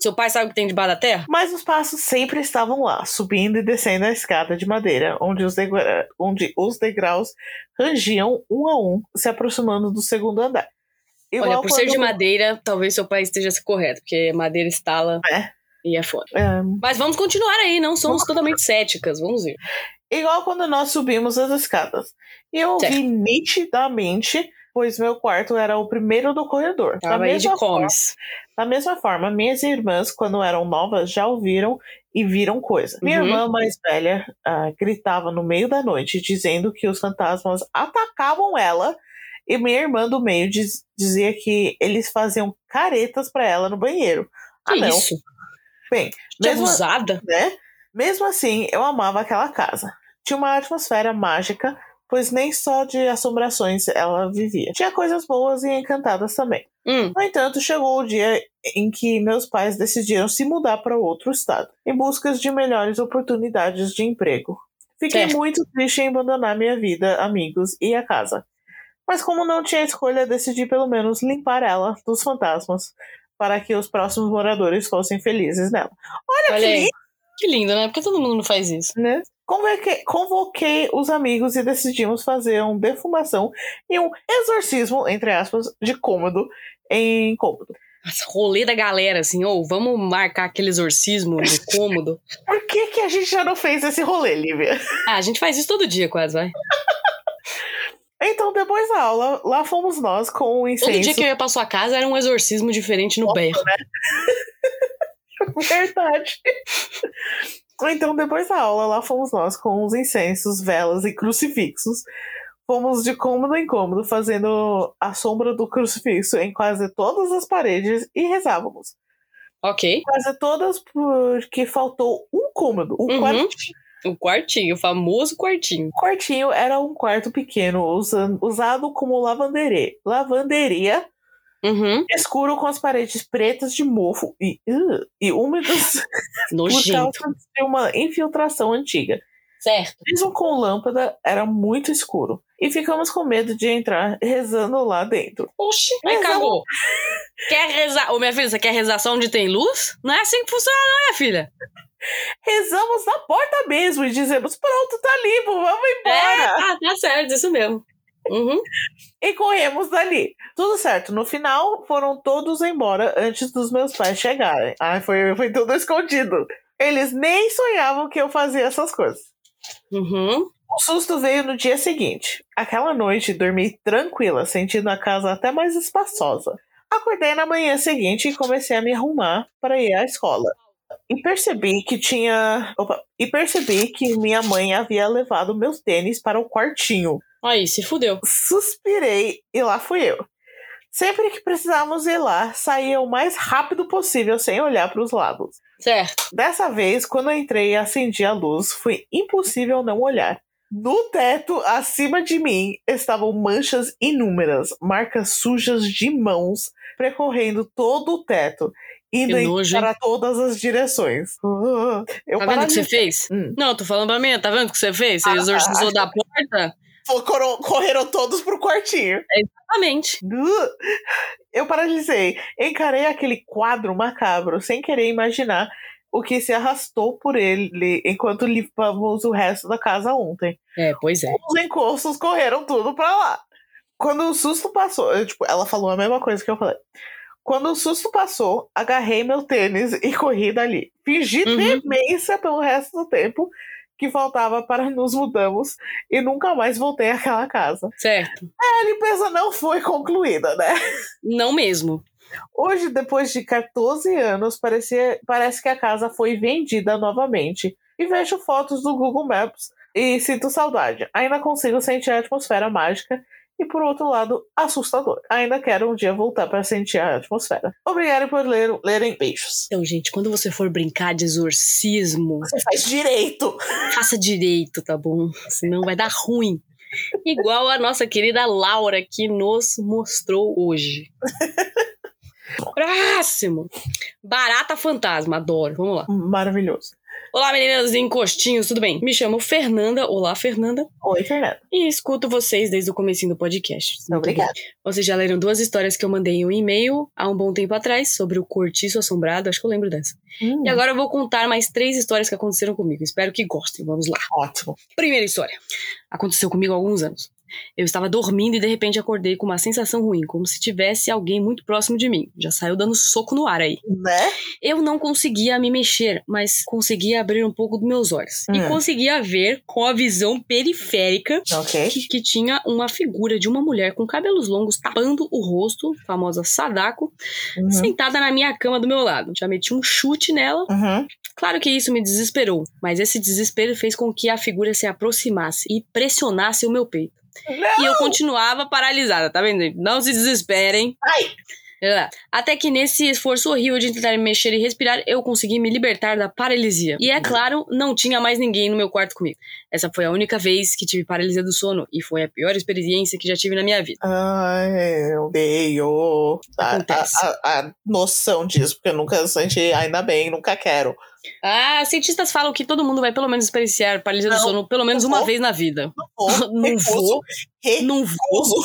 Seu pai sabe o que tem debaixo da terra? Mas os passos sempre estavam lá, subindo e descendo a escada de madeira, onde os, onde os degraus rangiam um a um, se aproximando do segundo andar. Olha, por ser de quando- madeira, talvez seu pai esteja correto, porque madeira estala É. e é foda. É, Mas vamos continuar aí, não somos totalmente céticas, vamos ver. Igual quando nós subimos as escadas. E eu Certo. vi nitidamente, pois meu quarto era o primeiro do corredor. Da Tava de mesma, forma, comes. da mesma forma, minhas irmãs, quando eram novas, já ouviram e viram coisa. Minha Uhum. irmã mais velha ah, gritava no meio da noite, dizendo que os fantasmas atacavam ela. E minha irmã do meio diz- dizia que eles faziam caretas pra ela no banheiro. Que ah, não. isso? Bem, Que mesmo, abusada. né? Mesmo assim, eu amava aquela casa. Tinha uma atmosfera mágica, pois nem só de assombrações ela vivia. Tinha coisas boas e encantadas também. Hum, No entanto, chegou o dia em que meus pais decidiram se mudar para outro estado, em busca de melhores oportunidades de emprego. Fiquei Certo. muito triste em abandonar minha vida, amigos e a casa. Mas como não tinha escolha, decidi pelo menos limpar ela dos fantasmas, para que os próximos moradores fossem felizes nela. Olha, olha que lindo, Que lindo, né? Porque todo mundo não faz isso. né? Convoquei, convoquei os amigos e decidimos fazer uma defumação e um exorcismo, entre aspas, de cômodo em cômodo. Nossa, rolê da galera, assim, ou vamos marcar aquele exorcismo do cômodo. Por que, que a gente já não fez esse rolê, Lívia? Ah, a gente faz isso todo dia, quase, vai. Então, depois da aula, lá fomos nós com o Todo incenso. dia que eu ia pra sua casa era um exorcismo diferente no berro. Verdade. Então, depois da aula, lá fomos nós com os incensos, velas e crucifixos. Fomos de cômodo em cômodo, fazendo a sombra do crucifixo em quase todas as paredes e rezávamos. Ok. Quase todas porque faltou um cômodo, um Uhum. quartinho. O quartinho, o famoso quartinho. O quartinho era um quarto pequeno, usa- usado como lavanderia, lavanderia Uhum. escuro com as paredes pretas de mofo e, uh, e úmidas por causa de uma infiltração antiga. Certo. Mesmo com lâmpada, era muito escuro. E ficamos com medo de entrar rezando lá dentro. Oxi, Mas cagou. Quer rezar? Ô, minha filha, você quer rezar só onde tem luz? Não é assim que funciona, não, minha filha. Rezamos na porta mesmo e dizemos: Pronto, tá limpo, vamos É, embora. tá, tá certo, isso mesmo. Uhum. E corremos dali. Tudo certo. No final, foram todos embora antes dos meus pais chegarem. Ai, foi, foi tudo escondido. Eles nem sonhavam que eu fazia essas coisas. Uhum. O susto veio no dia seguinte. Aquela noite dormi tranquila, sentindo a casa até mais espaçosa. Acordei na manhã seguinte e comecei a me arrumar para ir à escola. E percebi que tinha. Opa! E percebi que minha mãe havia levado meus tênis para o quartinho. Aí, se fudeu. Suspirei e lá fui eu. Sempre que precisávamos ir lá, saía o mais rápido possível sem olhar para os lados. Certo. Dessa vez, quando entrei e acendi a luz, foi impossível não olhar. No teto, acima de mim, estavam manchas inúmeras, marcas sujas de mãos, percorrendo todo o teto, indo em- nojo, para todas as direções. Eu Tá vendo o que você fez? Hum. Não, tô falando pra mim, tá vendo o que você fez? Você Ah, exorcizou ah. da porta? Correram, correram todos pro quartinho. Exatamente. Uh, Eu paralisei. Encarei aquele quadro macabro sem querer imaginar o que se arrastou por ele enquanto limpamos o resto da casa ontem. É, pois é. Os encostos correram tudo pra lá. Quando o susto passou, eu, tipo, ela falou a mesma coisa que eu falei. Quando o susto passou, agarrei meu tênis e corri dali. Fingi Uhum. demência pelo resto do tempo que faltava para nos mudamos e nunca mais voltei àquela casa. Certo. A limpeza não foi concluída, né? Não mesmo. Hoje, depois de 14 anos, parecia, parece que a casa foi vendida novamente. E vejo fotos do Google Maps e sinto saudade. Ainda consigo sentir a atmosfera mágica e, por outro lado, assustador. Ainda quero um dia voltar para sentir a atmosfera. Obrigado por ler, lerem beijos. Então, gente, quando você for brincar de exorcismo, Você faz direito. faça direito, tá bom? Senão vai dar ruim. Igual a nossa querida Laura que nos mostrou hoje. Próximo. Barata fantasma, adoro. Vamos lá. Maravilhoso. Olá, meninas encostinhos, tudo bem? Me chamo Fernanda. Olá, Fernanda. Oi, Fernanda. E escuto vocês desde o comecinho do podcast. Obrigada. Vocês já leram duas histórias que eu mandei em um e-mail há um bom tempo atrás sobre o cortiço assombrado. Acho que eu lembro dessa. Hum, E agora eu vou contar mais três histórias que aconteceram comigo. Espero que gostem. Vamos lá. Ótimo. Primeira história. Aconteceu comigo há alguns anos. Eu estava dormindo e de repente acordei com uma sensação ruim, como se tivesse alguém muito próximo de mim. Já saiu dando soco no ar aí. Né? Eu não conseguia me mexer, mas conseguia abrir um pouco dos meus olhos. E Hum. conseguia ver com a visão periférica Ok. que, que tinha uma figura de uma mulher com cabelos longos tapando o rosto, famosa Sadako, Uhum. sentada na minha cama do meu lado. Já meti um chute nela. Uhum. Claro que isso me desesperou, mas esse desespero fez com que a figura se aproximasse e pressionasse o meu peito. Não! E eu continuava paralisada, tá vendo? Não se desesperem. Ai! Até que nesse esforço horrível de tentar me mexer e respirar, eu consegui me libertar da paralisia. E é claro, não tinha mais ninguém no meu quarto comigo. Essa foi a única vez que tive paralisia do sono e foi a pior experiência que já tive na minha vida. Ai, eu odeio a, a, a, a noção disso, porque eu nunca senti, ainda bem, nunca quero. Ah, cientistas falam que todo mundo vai pelo menos experienciar paralisia do sono pelo menos uma vez na vida. Não vou. não vou. Não vou.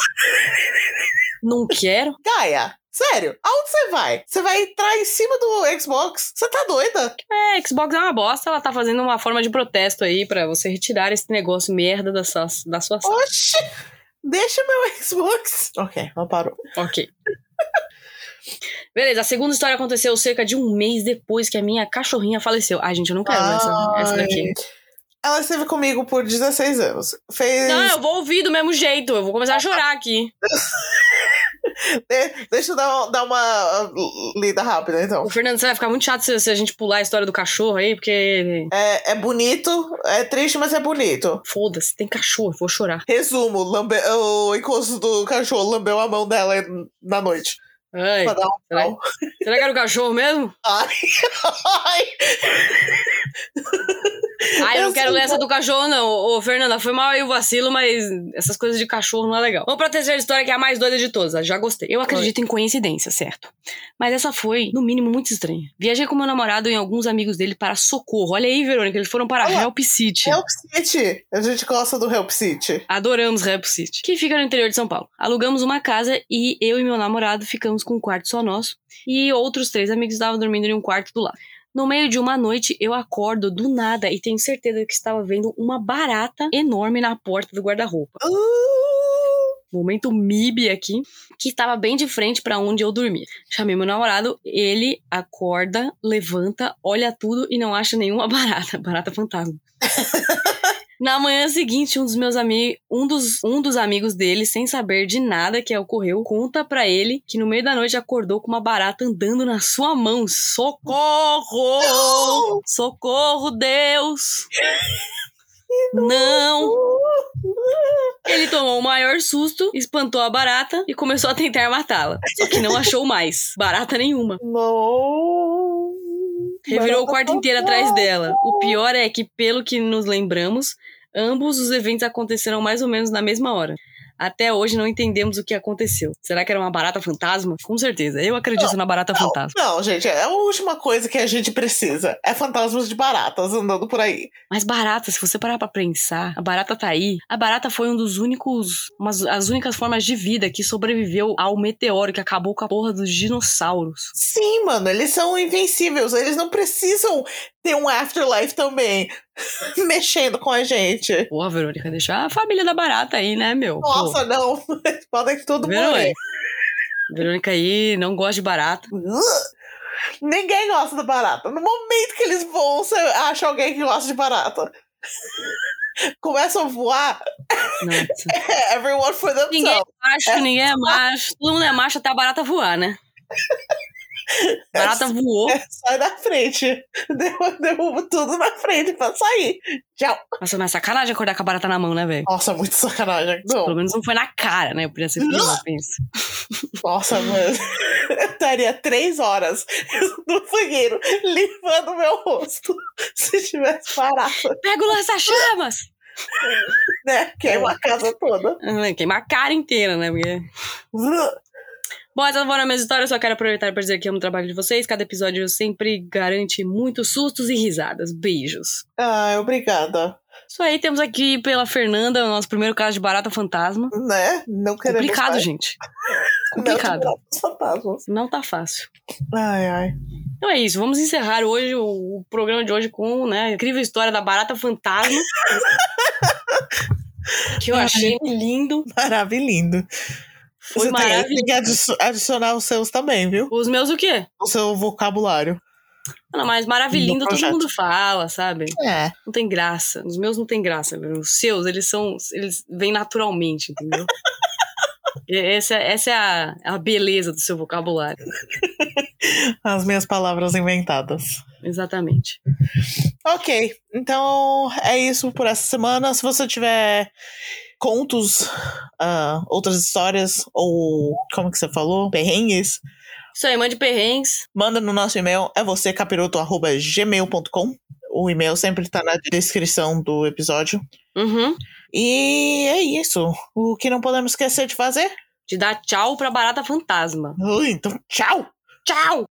Não quero. Gaia, sério, aonde você vai? Você vai entrar em cima do Xbox? Você tá doida? É, Xbox é uma bosta, ela tá fazendo uma forma de protesto aí para você retirar esse negócio merda da sua, da sua sala. Oxi! Deixa meu Xbox. Ok, não parou. Ok. Beleza, a segunda história aconteceu cerca de um mês depois que a minha cachorrinha faleceu. Ai, gente, eu não quero essa, essa daqui. Ela esteve comigo por 16 anos. Fez... Não, eu vou ouvir do mesmo jeito. Eu vou começar a chorar aqui. De, deixa eu dar, dar, uma lida rápida, então. O Fernando, você vai ficar muito chato se, se, a gente pular a história do cachorro aí, porque. É, é bonito, é triste, mas é bonito. Foda-se, tem cachorro, vou chorar. Resumo: lambe, o encosto do cachorro lambeu a mão dela na noite. Ai, um será, será, que era o cachorro mesmo? Ai, ai. Ai, eu não quero ler essa do cachorro, não. Ô, Fernanda, foi mal aí o vacilo, mas essas coisas de cachorro não é legal. Vamos pra terceira história, que é a mais doida de todas. Já gostei. Eu acredito em coincidência, certo? Mas essa foi, no mínimo, muito estranha. Viajei com meu namorado e alguns amigos dele para Socorro. Olha aí, Verônica, eles foram para Olha, Help City. Help City. A gente gosta do Help City. Adoramos Help City. Que fica no interior de São Paulo. Alugamos uma casa e eu e meu namorado ficamos com um quarto só nosso. E outros três amigos estavam dormindo em um quarto do lado. No meio de uma noite, eu acordo do nada e tenho certeza que estava vendo uma barata enorme na porta do guarda-roupa. Uh! Momento MIB aqui, que estava bem de frente para onde eu dormia. Chamei meu namorado, ele acorda, levanta, olha tudo e não acha nenhuma barata. Barata fantasma. Na manhã seguinte, um dos meus amigos, um dos, um dos amigos dele, sem saber de nada que ocorreu, conta para ele que no meio da noite acordou com uma barata andando na sua mão. Socorro! Não! Socorro, Deus! Não! Ele tomou o maior susto, espantou a barata e começou a tentar matá-la. Só que não achou mais. Barata nenhuma. Não! Revirou o quarto inteiro atrás dela. O pior é que, pelo que nos lembramos, ambos os eventos aconteceram mais ou menos na mesma hora. Até hoje não entendemos o que aconteceu. Será que era uma barata fantasma? Com certeza. Eu acredito não, na barata não, fantasma. Não, gente, é a última coisa que a gente precisa. É fantasmas de baratas andando por aí. Mas barata, se você parar pra pensar, a barata tá aí. A barata foi um dos únicos. Umas, as únicas formas de vida que sobreviveu ao meteoro que acabou com a porra dos dinossauros. Sim, mano, eles são invencíveis. Eles não precisam ter um afterlife também. mexendo com a gente. Porra, Verônica, deixa a família da barata aí, né, meu? Nossa, Pô. não. Podem tudo morrer. Verônica aí não gosta de barata. Ninguém gosta de barata. No momento que eles voam, você acha alguém que gosta de barata. Começam a voar. Nossa. Everyone for themselves. Ninguém é macho, é. ninguém é macho. Todo mundo é macho até a barata voar, né? Barata é, voou. É, sai da frente. Derrubo tudo na frente pra sair. Tchau. Nossa, mas é sacanagem acordar com a barata na mão, né, velho? Nossa, muito sacanagem. Não. Pelo menos não foi na cara, né? Podia ser pior, pensa. Nossa, mano. Eu estaria três horas no banheiro limpando meu rosto se tivesse parado. Pega o lança-chamas! né? Queima a casa toda. Queima a cara inteira, né? Porque... Bom, essa foram minhas histórias, só quero aproveitar para dizer que amo o trabalho de vocês. Cada episódio sempre garante muitos sustos e risadas. Beijos. Ah, obrigada. Isso aí, temos aqui pela Fernanda o nosso primeiro caso de barata fantasma. Né? Não queremos Complicado, mais. gente. Complicado. Não, Não tá fácil. Ai, ai. Então é isso, vamos encerrar hoje o, o programa de hoje com né, a incrível história da barata fantasma. que eu achei lindo. Maravilhoso. Foi Você maravilhoso. tem que adicionar os seus também, viu? Os meus o quê? O seu vocabulário. Não, mas maravilhoso todo mundo fala, sabe? É. Não tem graça. Os meus não tem graça. Os seus, eles são. Eles vêm naturalmente, entendeu? essa, essa é a, a beleza do seu vocabulário. As minhas palavras inventadas. Exatamente. Ok, então é isso por essa semana. Se você tiver contos, uh, outras histórias, ou como que você falou? Perrengues. Isso aí, mande perrengues. Manda no nosso e-mail, é você, capiroto.gmail.com. O e-mail sempre tá na descrição do episódio. Uhum. E é isso. O que não podemos esquecer de fazer? De dar tchau pra barata fantasma. Ui, então, tchau! Tchau!